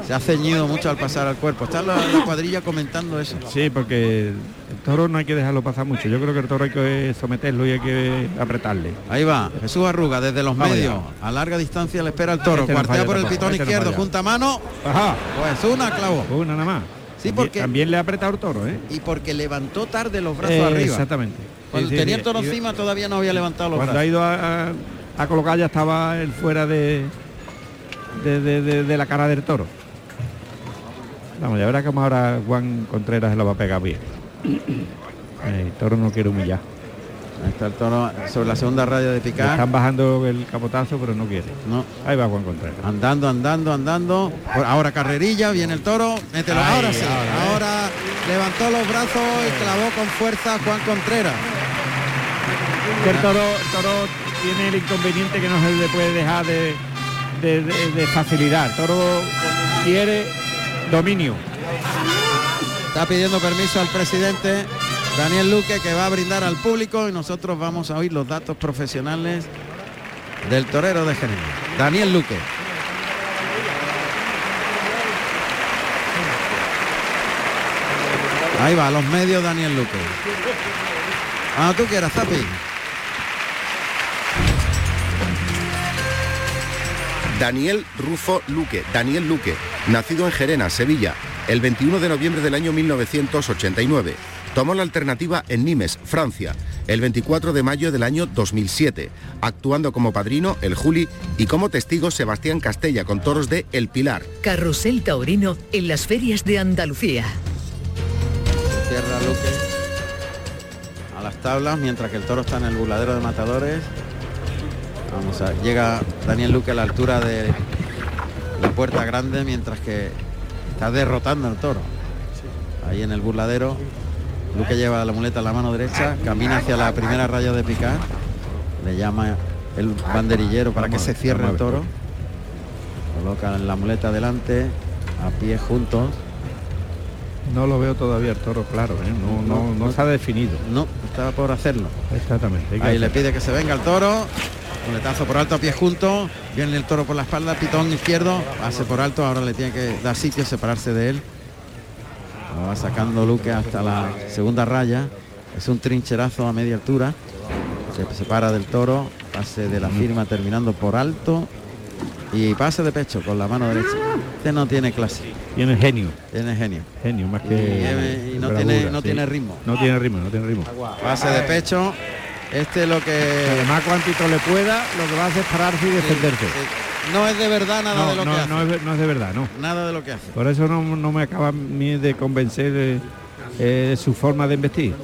Se ha ceñido mucho al pasar al cuerpo. Está la, la cuadrilla comentando eso. sí, porque el toro no hay que dejarlo pasar mucho. Yo creo que el toro hay que someterlo y hay que apretarle. Ahí va, Jesús Arruga desde los Vamos medios. A larga distancia le espera el toro. Este Cuartea por el tampoco, pitón este izquierdo, junta mano. Ajá, Pues una clavo. una nada más. Sí, También- porque- También le ha apretado el toro, ¿eh? Y porque levantó tarde los brazos Eh, arriba. Exactamente. Cuando Sí, tenía el toro encima todavía no había levantado los Cuando ha brazos. ido a, a- a colocar ya estaba él fuera de, de, de- de- de la cara del toro. Vamos, ya verá cómo ahora Juan Contreras se lo va a pegar bien. El toro no quiere humillar. Ahí está el toro sobre la segunda raya de Le picar. están bajando el capotazo, pero no quiere. No. Ahí va Juan Contreras. Andando, andando, andando. Ahora carrerilla, viene el toro. Mételo. Ahí, ahora sí. ahora, ¿eh? Ahora levantó los brazos y clavó con fuerza Juan Contreras. Que el toro, toro tiene el inconveniente que no se le puede dejar de, de- de- facilidad. Toro quiere dominio. Está pidiendo permiso al presidente Daniel Luque que va a brindar al público y nosotros vamos a oír los datos profesionales del torero de Jerez. Daniel Luque. Ahí va, los medios Daniel Luque. Ah, tú quieras, Zapi. Daniel Rufo Luque, Daniel Luque, nacido en Gerena, Sevilla, el 21 de noviembre del año 1989. Tomó la alternativa en Nimes, Francia, el 24 de mayo del año 2007, actuando como padrino el Juli y como testigo Sebastián Castella con toros de El Pilar. Carrusel Taurino en las ferias de Andalucía. Cierra Luque a las tablas mientras que el toro está en el burladero de matadores. Vamos a llega Daniel Luque a la altura de la puerta grande mientras que está derrotando al toro. Ahí en el burladero. Luque lleva la muleta en la mano derecha, camina hacia la primera raya de picar. Le llama el banderillero para que se cierre el toro. Coloca la muleta delante, a pie juntos. No lo veo todavía el toro claro, ¿eh? no, no, no se ha definido. No, estaba por hacerlo. Exactamente. Ahí le pide que se venga el toro. Muletazo por alto a pie junto. Viene el toro por la espalda, pitón izquierdo. Pase por alto. Ahora le tiene que dar sitio, separarse de él. Lo va sacando Luque hasta la segunda raya. Es un trincherazo a media altura. Se separa del toro. Pase de la firma terminando por alto. Y pase de pecho con la mano derecha. Este no tiene clase. Tiene genio, Tiene genio. genio más Y, que. y no, bravura, tiene, no sí. tiene ritmo. No tiene ritmo, no tiene ritmo. Pase de pecho. Este lo que. Además, cuantito le pueda, lo que va a hacer es pararse y defenderse. No es de verdad nada No, de lo no, que hace. no es, no es de verdad, no. Nada de lo que hace. Por eso no, no me acaba de convencer eh, eh, su forma de investir.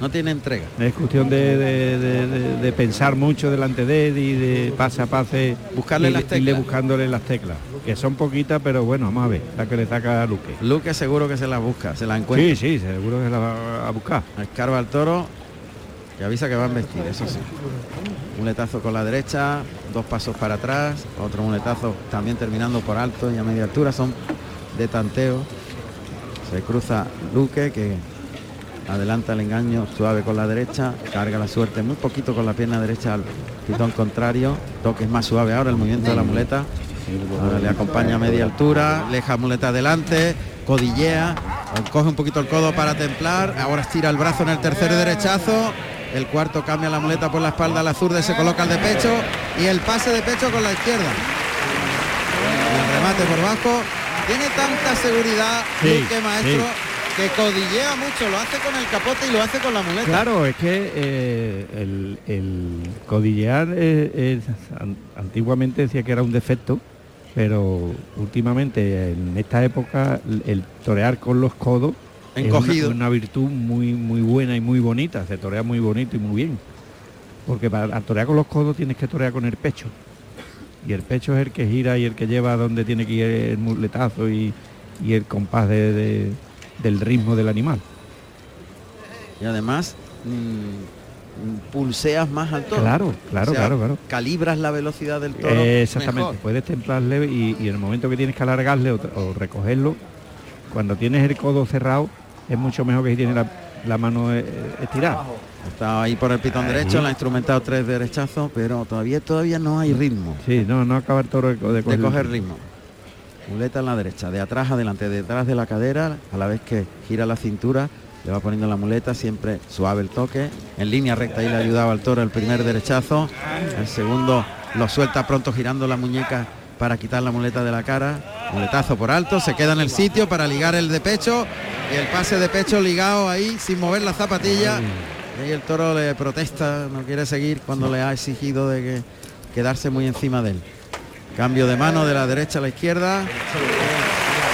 No tiene entrega. Es cuestión de, de- de- pensar mucho delante de él y de pase a pase Buscarle y- las irle teclas. buscándole las teclas, que son poquitas, pero bueno, vamos a ver, la que le saca a Luque. Luque seguro que se la busca, se la encuentra. Sí, sí, seguro que la va a buscar. Escarba al toro y avisa que va a embestir, eso sí. Muletazo con la derecha, dos pasos para atrás, otro muletazo también terminando por alto y a media altura, son de tanteo. Se cruza Luque que adelanta el engaño suave con la derecha, carga la suerte muy poquito con la pierna derecha al pitón contrario, toque es más suave ahora el movimiento de la muleta. Ahora le acompaña a media altura, leja muleta adelante, codillea, coge un poquito el codo para templar, ahora estira el brazo en el tercero y derechazo, el cuarto cambia la muleta por la espalda a la zurda y se coloca el de pecho y el pase de pecho con la izquierda. El remate por bajo. Tiene tanta seguridad Sí, Luque Maestro que codillea mucho, lo hace con el capote y lo hace con la muleta. Claro, es que eh, el, el codillear eh, es- antiguamente decía que era un defecto, pero últimamente en esta época el torear con los codos Encogido. es una, una virtud muy muy buena y muy bonita, se torea muy bonito y muy bien. Porque para torear con los codos tienes que torear con el pecho. Y el pecho es el que gira y el que lleva donde tiene que ir el muletazo y, y el compás de, de- del ritmo del animal. Y además mm, pulseas más al toro. Claro, claro, O sea, claro, claro. Calibras la velocidad del toro. Eh, exactamente, mejor. puedes templarle y, y en el momento que tienes que alargarle o, o recogerlo, cuando tienes el codo cerrado, es mucho mejor que si tienes la, la mano eh, estirada. Está ahí por el pitón derecho, le ha instrumentado tres derechazos, pero todavía todavía no hay ritmo. Sí, no, no acaba el toro de, de de coger- coger ritmo. Muleta en la derecha, de atrás adelante, detrás de la cadera, a la vez que gira la cintura, le va poniendo la muleta, siempre suave el toque, en línea recta ahí le ayudaba al toro el primer derechazo, el segundo lo suelta pronto girando la muñeca para quitar la muleta de la cara, muletazo por alto, se queda en el sitio para ligar el de pecho y el pase de pecho ligado ahí sin mover la zapatilla. Y ahí el toro le protesta, no quiere seguir cuando le ha exigido de que quedarse muy encima de él. Cambio de mano de la derecha a la izquierda.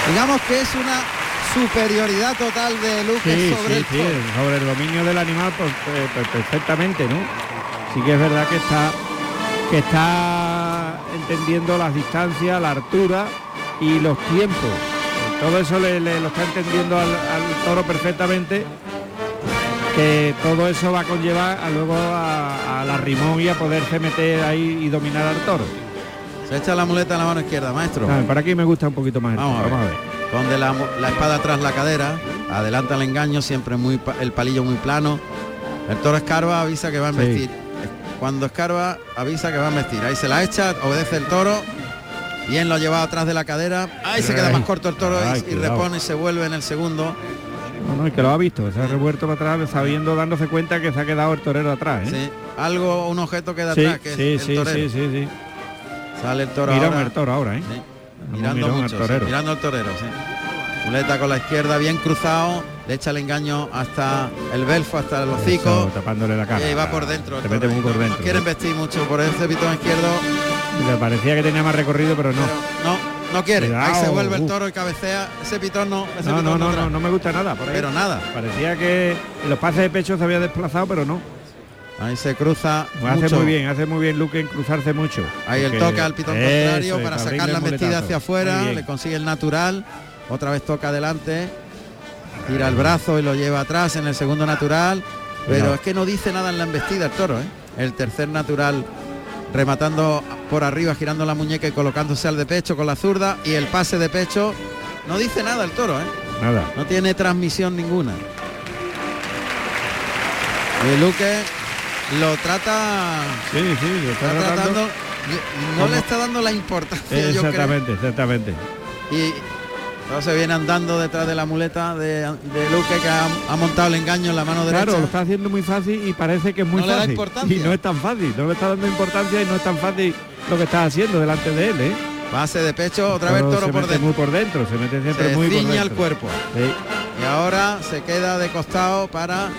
Digamos que es una superioridad total de Luque Sí, sobre sí, el sí, sobre el dominio del animal pues, pues, pues, perfectamente, ¿no? Sí que es verdad que está que está entendiendo las distancias, la altura y los tiempos. Todo eso le, le- lo está entendiendo al, al toro perfectamente. Que todo eso va a conllevar a luego a, a la rimón y a poderse meter ahí y dominar al toro. Se echa la muleta en la mano izquierda, maestro. Ah, Para aquí me gusta un poquito más Vamos a toro, ver. vamos a ver. Donde la, la espada tras la cadera, adelanta el engaño, siempre muy el palillo muy plano. El toro escarba, avisa que va a Sí. embestir. Cuando escarba, avisa que va a embestir. Ahí se la echa, obedece el toro. Bien lo ha llevado atrás de la cadera. Ahí se queda más corto el toro y- Ay, y, repone y se vuelve en el segundo. No, no, y que lo ha visto, se ha revuelto para atrás sabiendo, dándose cuenta que se ha quedado el torero atrás. ¿eh? Sí. Algo, un objeto queda Sí, atrás, que sí, es sí, el torero. sí, sí, sí. Sale el toro Mirón ahora. el toro ahora, ¿eh? Mirando al mucho, sí, torero. mirando al torero, sí. Muleta con la izquierda bien cruzado, le echa el engaño hasta el belfo, hasta el hocico. Tapándole la cara. Y va por dentro. el Se mete muy por No- dentro. No quieren vestir mucho por ese pitón izquierdo. Le parecía que tenía más recorrido, pero no. No, no quiere. Ahí se vuelve el toro y cabecea. Ese pitón no. Ese No, pitón no, no, no, no me gusta nada. por ahí. Pero nada. Parecía que los pases de pecho se había desplazado, pero no. Ahí se cruza. Lo hace muy bien, hace muy bien Luque en cruzarse mucho. Ahí el toque al pitón contrario es, para sacar la metida hacia afuera. Le consigue el natural. Otra vez toca adelante. Tira el brazo y lo lleva atrás en el segundo natural. Pero Cuidado. es que no dice nada en la embestida el toro. ¿eh? El tercer natural rematando por arriba, girando la muñeca y colocándose al de pecho con la zurda. Y el pase de pecho no dice nada el toro. ¿eh? Nada. No tiene transmisión ninguna. Y Luque lo trata Sí, sí, lo está está tratando. tratando, no le está dando la importancia, yo creo. Exactamente, exactamente. Y entonces viene andando detrás de la muleta de, de Luque que ha, ha montado el engaño en la mano derecha. Claro, lo está haciendo muy fácil y parece que es muy No le da fácil. importancia. Y no es tan fácil, no le está dando importancia y no es tan fácil lo que está haciendo delante de él, ¿eh? Base de pecho, otra vez toro se por mete dentro. muy por dentro, se mete siempre Se muy por dentro. el cuerpo. Sí. Y ahora se queda de costado para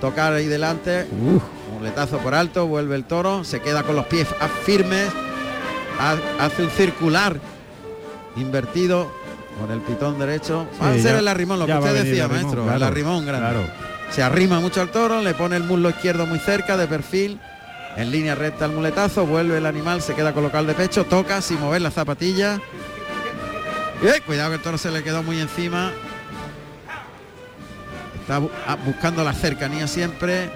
tocar ahí delante. Uf, Muletazo por alto, vuelve el toro, se queda con los pies firmes, ha- hace un circular invertido con el pitón derecho. Va a sí, ser el arrimón, lo que usted decía, el maestro, claro, el arrimón grande. Claro. Se arrima mucho al toro, le pone el muslo izquierdo muy cerca, de perfil, en línea recta el muletazo, vuelve el animal, se queda colocado de pecho, toca sin mover la zapatilla. ¡Eh! Cuidado que el toro se le quedó muy encima. Está bu- ah, buscando la cercanía siempre,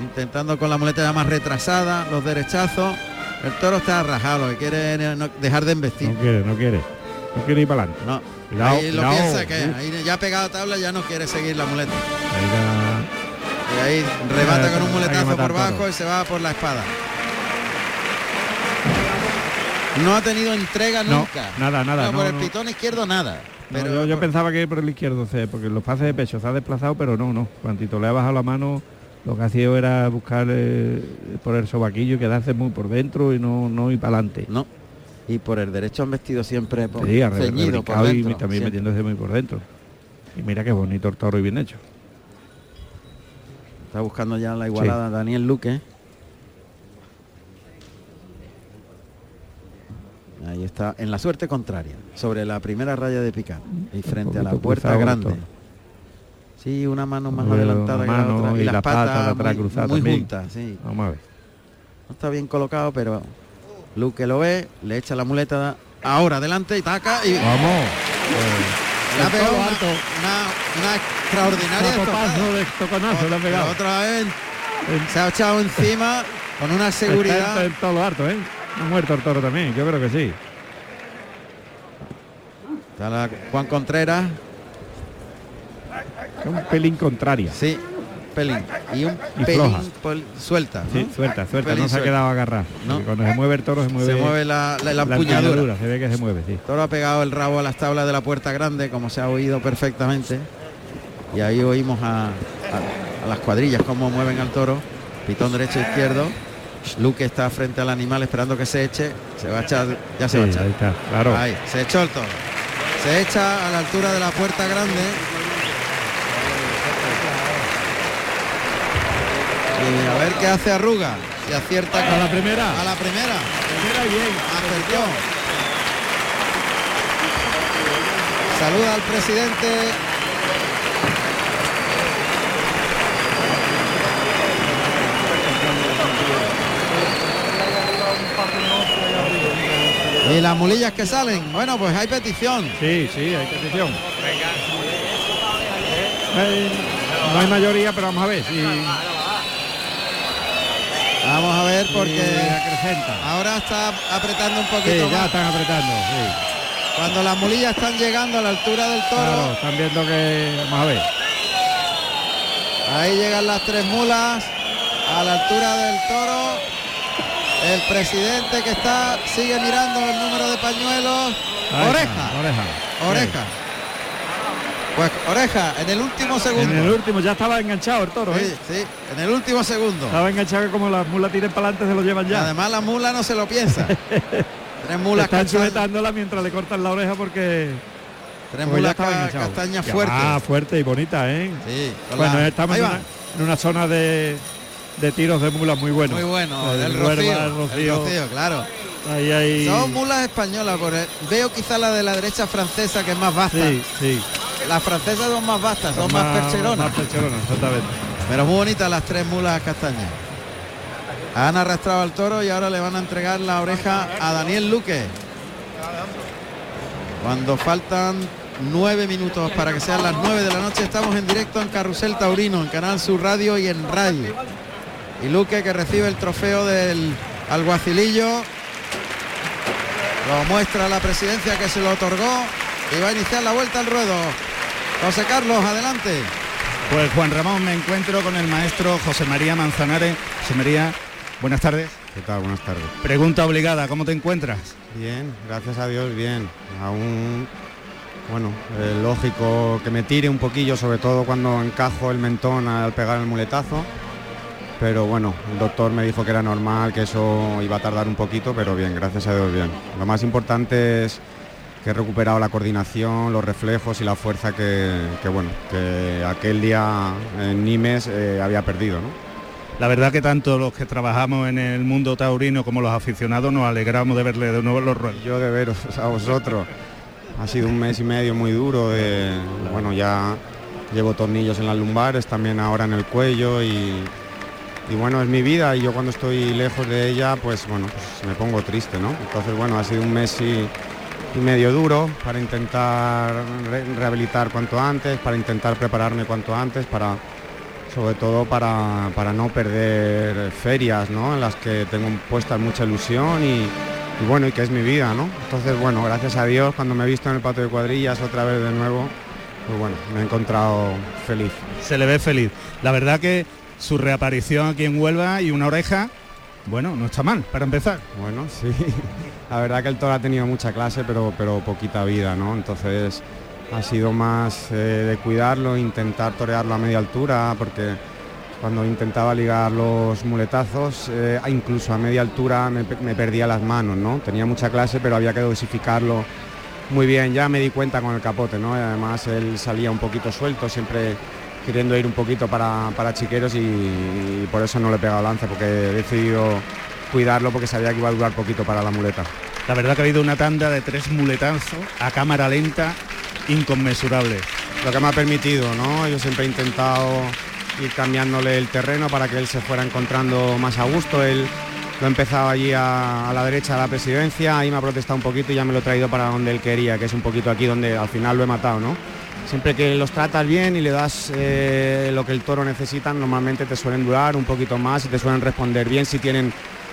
intentando con la muleta ya más retrasada, los derechazos. El toro está rajado, que quiere no- dejar de embestir. No quiere, no quiere. No quiere ir para adelante. No, Cuidado, ahí lo piensa que Uf. ahí ya pegado a tabla ya no quiere seguir la muleta. Ahí Y ahí remata Eh, con un muletazo por bajo y se va por la espada. No ha tenido entrega No, nunca. nada, nada, No, por el pitón izquierdo nada. Pero yo, yo por- pensaba que por el izquierdo, porque los pases de pecho se ha desplazado, pero no, no. Cuantito le ha bajado la mano, lo que ha sido era buscar eh, por el sobaquillo y quedarse muy por dentro y no, no ir para adelante. No. Y por el derecho han vestido siempre por, Sí, ceñido por rebrincado y dentro. también siempre. metiéndose muy por dentro. Y mira qué bonito el toro y bien hecho. Está buscando ya la igualada Daniel Luque. Ahí está, en la suerte contraria, sobre la primera raya de picar y frente a la puerta grande. Sí, una mano más adelantada que la otra y, y las la pata patas de atrás muy, muy juntas, sí. Vamos a ver. No está bien colocado, pero Luque lo ve, le echa la muleta ahora adelante y taca y Vamos. En pegado todo una, alto. una- una extraordinaria topazo de toconazo pegado. Otra vez se ha echado encima con una Está seguridad. en, en todo lo harto, ¿eh? Ha muerto el toro también, yo creo que sí. Está la Juan Contreras, un pelín contraria. sí, pelín. Y un Y pelín pol- suelta. ¿no? Sí, suelta, suelta, no se ha quedado agarrado. No. Cuando se mueve el toro se mueve, Se mueve la, la, la la empuñadura. empuñadura, se ve que se mueve, sí. El toro ha pegado el rabo a las tablas de la puerta grande, como se ha oído perfectamente. Y ahí oímos a, a- a las cuadrillas cómo mueven al toro. Pitón derecho e izquierdo. Luque está frente al animal esperando que se eche. Se va a echar, ya se Sí, va a echar. ahí está, claro. Ahí, se echó el toro. Se echa a la altura de la puerta grande. Y a ver qué hace Arruga. Si acierta A la primera. A la primera. Primera bien. Acertó. Saluda al presidente. Y las mulillas que salen. Bueno, pues hay petición. Sí, sí, hay petición. Eh, no hay mayoría, pero vamos a ver si Vamos a ver porque ahora está apretando un Sí, poquito ya más. están apretando, sí. Cuando las mulillas están llegando a la altura del toro, Claro, están viendo que vamos a ver. ahí llegan las tres mulas a la altura del toro. El presidente que está sigue mirando el número de pañuelos. Ahí Oreja, está, oreja. oreja. Pues oreja, en el último segundo. En el último ya estaba enganchado el toro, ¿eh? sí, en el último segundo. Estaba enganchado como las mulas tiren para adelante se lo llevan ya. además la mula no se lo piensa. tres mulas Están castañas, sujetándola mientras le cortan la oreja porque, tres porque ya mulas ca- castañas fuertes. Ah, fuerte y bonita, ¿eh? Sí, Bueno, la- estamos ahí en una, en una zona de, de tiros de mulas muy buenos. Muy bueno, El el rocío, el el Rocío. rocío, claro. Ahí hay... Son mulas españolas, porque veo quizá la de la derecha francesa que es más vasta. Sí, sí. Las francesas son más vastas, son más, percheronas. Más percheronas, exactamente. Pero muy bonitas las tres mulas castañas. Han arrastrado al toro y ahora le van a entregar la oreja a Daniel Luque. Cuando faltan nueve minutos para que sean las nueve de la noche, estamos en directo en Carrusel Taurino, en Canal Sur Radio y en RAI. Y Luque que recibe el trofeo del alguacilillo. Lo muestra la presidencia que se lo otorgó y va a iniciar la vuelta al ruedo. José Carlos, adelante. Pues Juan Ramón, me encuentro con el maestro José María Manzanares. José María, buenas tardes. ¿Qué tal? Buenas tardes. Pregunta obligada, ¿cómo te encuentras? Bien, gracias a Dios, bien. Aún, bueno, eh, lógico que me tire un poquillo, sobre todo cuando encajo el mentón al pegar el muletazo. Pero bueno, el doctor me dijo que era normal, que eso iba a tardar un poquito, pero bien, gracias a Dios, bien. Lo más importante es que he recuperado la coordinación, los reflejos y la fuerza que, que, bueno, que aquel día en Nimes eh, había perdido, ¿no? La verdad que tanto los que trabajamos en el mundo taurino como los aficionados nos alegramos de verle de nuevo los ruedos. Yo de veros a vosotros. Ha sido un mes y medio muy duro. de- bueno, ya llevo tornillos en las lumbares, también ahora en el cuello y, y bueno, es mi vida y yo cuando estoy lejos de ella, pues bueno, pues me pongo triste, ¿no? Entonces, bueno, ha sido un mes y, y medio duro para intentar re- rehabilitar cuanto antes, para intentar prepararme cuanto antes, para sobre todo para, para no perder ferias, ¿no? En las que tengo puesta mucha ilusión y, y bueno, y que es mi vida, ¿no? Entonces, bueno, gracias a Dios, cuando me he visto en el patio de cuadrillas otra vez de nuevo, pues bueno, me he encontrado feliz. Se le ve feliz. La verdad que su reaparición aquí en Huelva y una oreja, bueno, no está mal para empezar. Bueno, sí. La verdad que el toro ha tenido mucha clase, pero, pero poquita vida, ¿no? Entonces ha sido más eh, de cuidarlo, intentar torearlo a media altura, porque cuando intentaba ligar los muletazos, eh, incluso a media altura me, pe- me perdía las manos, ¿no? Tenía mucha clase, pero había que dosificarlo muy bien. Ya me di cuenta con el capote, ¿no? Además él salía un poquito suelto, siempre queriendo ir un poquito para, para chiqueros y, y por eso no le he pegado lance, porque he decidido cuidarlo porque sabía que iba a durar poquito para la muleta. La verdad que ha habido una tanda de tres muletazos a cámara lenta inconmensurable. Lo que me ha permitido, ¿no? Yo siempre he intentado ir cambiándole el terreno para que él se fuera encontrando más a gusto. Él lo he empezado allí a, a la derecha de la presidencia, ahí me ha protestado un poquito y ya me lo he traído para donde él quería, que es un poquito aquí donde al final lo he matado, ¿no? Siempre que los tratas bien y le das eh, lo que el toro necesita, normalmente te suelen durar un poquito más y te suelen responder bien si tienen,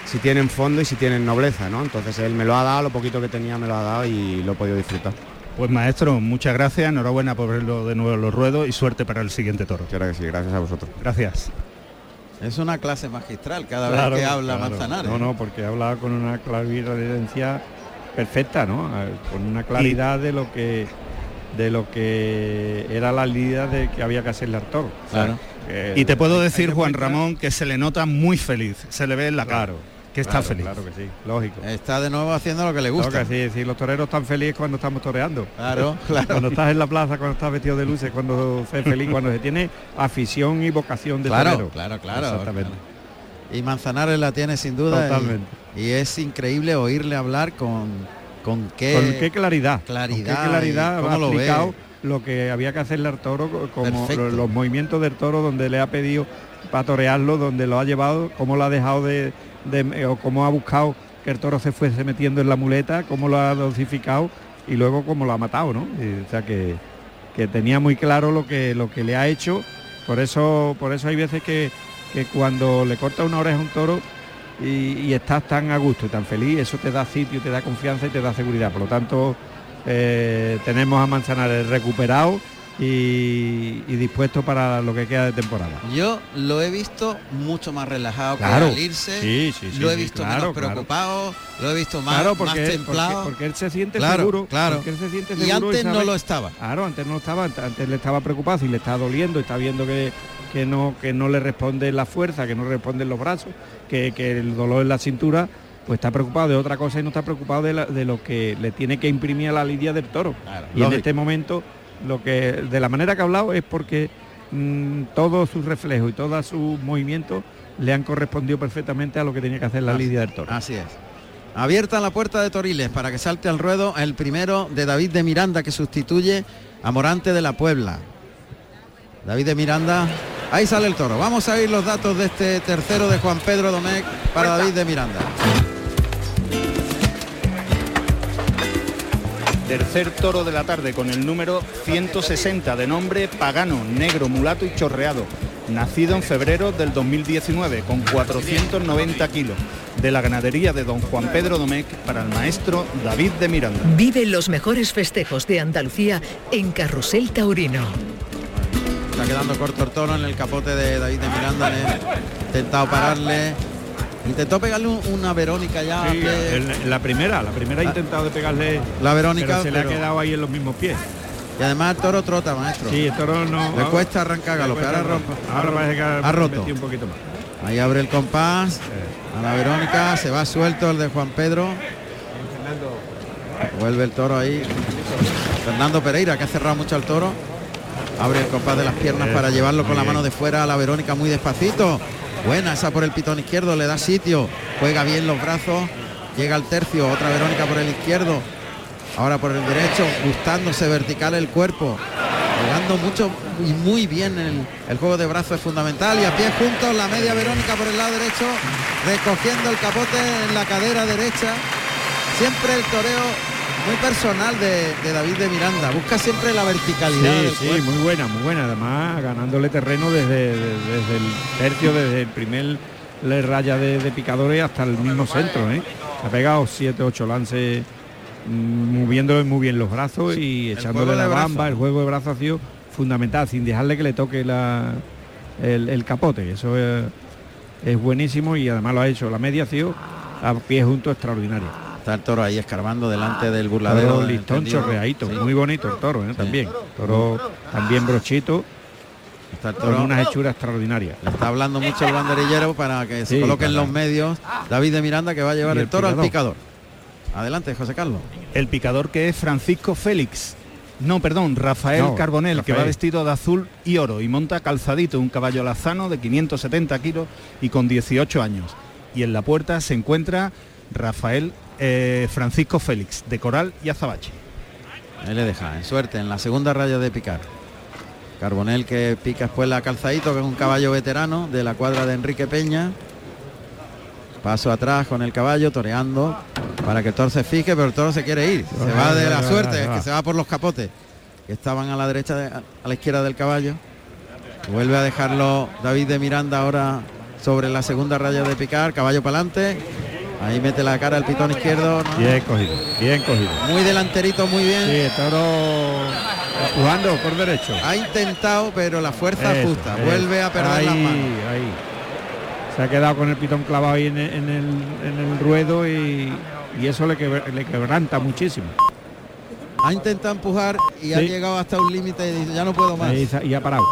si tienen fondo y si tienen nobleza, ¿no? Entonces él me lo ha dado, lo poquito que tenía me lo ha dado y lo he podido disfrutar. Pues maestro, muchas gracias, enhorabuena por verlo de nuevo en los ruedos y suerte para el siguiente toro. Claro que sí, gracias a vosotros. Gracias. Es una clase magistral cada Claro, vez que habla claro. Manzanares. No, no, porque habla con una clarividencia perfecta, ¿no? Eh, Con una claridad de lo que de lo que era la lidia de que había que hacerle al toro. O sea, Claro. Y te puedo decir, Juan Ramón, que se le nota muy feliz, se le ve en la cara, Claro, que está claro, feliz. Claro que sí, lógico. Está de nuevo haciendo lo que le gusta. que decir, si los toreros están felices cuando estamos toreando. Claro, claro. Cuando estás en la plaza, cuando estás vestido de luces, cuando se es feliz, cuando se tiene afición y vocación de Claro, torero. claro, claro. Exactamente. Y Manzanares la tiene sin duda. y- Totalmente. Y, es increíble oírle hablar con, con qué, Con qué claridad. claridad Con qué claridad ha cómo lo ve. explicado lo que había que hacerle al toro, co- como Perfecto. lo- los movimientos del toro donde le ha pedido para torearlo, donde lo ha llevado, cómo lo ha dejado de, de- o cómo ha buscado que el toro se fuese metiendo en la muleta, cómo lo ha dosificado y luego cómo lo ha matado, ¿no? O sea que, que tenía muy claro lo que lo que le ha hecho. Por eso, por eso hay veces que, que cuando le corta una oreja a un toro y, y estás tan a gusto y tan feliz, eso te da sitio, te da confianza y te da seguridad. Por lo tanto, eh, tenemos a Manzanares recuperado y, y dispuesto para lo que queda de temporada. Yo lo he visto mucho más relajado Claro. que al irse. Sí, sí, sí, lo he sí, visto claro, menos claro. preocupado, lo he visto más, claro, más porque, templado. porque, porque él se siente Claro, seguro. claro. porque él se siente y seguro antes no sabe- lo estaba. Claro, antes no estaba, ant- antes le estaba preocupado, si le está doliendo, está viendo que, que no, que no le responde la fuerza, que no le responden los brazos, que, que el dolor en la cintura, pues está preocupado de otra cosa y no está preocupado de, la- de lo que le tiene que imprimir a la lidia del toro. y en este momento, lo que de la manera que ha hablado es porque mm, todos sus reflejos y todos sus movimientos le han correspondido perfectamente a lo que tenía que hacer la Así- lidia del toro. Así es. Abierta la puerta de Toriles para que salte al ruedo el primero de David de Miranda que sustituye a Morante de la Puebla. David de Miranda, ahí sale el toro. Vamos a oír los datos de este tercero de Juan Pedro Domecq para David de Miranda. Tercer toro de la tarde con el número 160 de nombre Pagano, negro, mulato y chorreado. Nacido en febrero del 2019 con 490 kilos. De la ganadería de don Juan Pedro Domecq para el maestro David de Miranda. Vive los mejores festejos de Andalucía en Carrusel Taurino. Está quedando corto el toro en el capote de David de Miranda. Le he intentado pararle. Intentó pegarle un- una Verónica ya. Sí, el- la primera, la primera ha intentado de pegarle La Verónica, pero se le pero- ha quedado ahí en los mismos pies. Y además el toro trota, maestro. Sí, el toro no. Le cuesta arrancar galope. Ahora, Ahora parece que ha roto. un poquito más. Ahí abre el compás. A la Verónica. Se va suelto el de Juan Pedro. Vuelve el toro ahí. Fernando Pereira, que ha cerrado mucho al toro. Abre el compás de las piernas para llevarlo con la mano de fuera a la Verónica muy despacito. Buena esa por el pitón izquierdo, le da sitio. Juega bien los brazos. Llega al tercio, otra Verónica por el izquierdo. Ahora por el derecho, gustándose vertical el cuerpo. Jugando mucho y muy bien el, el juego de brazos es fundamental. Y a pie juntos la media Verónica por el lado derecho, recogiendo el capote en la cadera derecha. Siempre el toreo muy personal de, de David de Miranda. Busca siempre la verticalidad. Sí, sí, cuerpo. muy buena, muy buena. Además, ganándole terreno desde, de- desde el tercio, desde el primer le raya de, de picadores hasta el mismo centro. ¿eh? Ha pegado 7, 8 lances mm, moviéndole muy bien los brazos y echándole la bamba. El juego de brazos ha sido fundamental, sin dejarle que le toque la, el, el capote. Eso es, es buenísimo y además lo ha hecho. La media ha sido a pie junto extraordinaria. Está el toro ahí escarbando delante del burladero. Toro listón chorreadito, Sí. muy bonito el toro ¿eh? también. Toro también brochito, Está el con toro. unas hechuras extraordinarias. Le está hablando mucho el banderillero para que se Sí, coloque en para- los medios David de Miranda que va a llevar el, el toro al picador. Adelante, José Carlos. El picador que es Francisco Félix. No, perdón, Rafael No, Carbonel, que va vestido de azul y oro y monta calzadito, un caballo lazano de 570 kilos y con 18 años. Y en la puerta se encuentra Rafael eh, Francisco Félix, de Coral y Azabache. Ahí le deja, en suerte, en la segunda raya de picar. Carbonel que pica después la calzadito, que es un caballo veterano de la cuadra de Enrique Peña. Paso atrás con el caballo, toreando para que el toro se fije, pero el toro se quiere ir. Se va de la suerte, es que se va por los capotes que estaban a la derecha, de- a la izquierda del caballo. Vuelve a dejarlo David de Miranda ahora sobre la segunda raya de picar, caballo para adelante. Ahí mete la cara el pitón izquierdo. ¿no? Bien cogido, bien cogido. Muy delanterito, muy bien. Sí, el toro jugando por derecho. Ha intentado, pero la fuerza Eso, justa. eso. Vuelve a perder ahí, las manos. Ahí. Se ha quedado con el pitón clavado ahí en el, en el, en el ruedo y, y eso le, quebr- le quebranta muchísimo. Ha intentado empujar y ha llegado hasta un límite y dice, ya no puedo más. Y ha parado.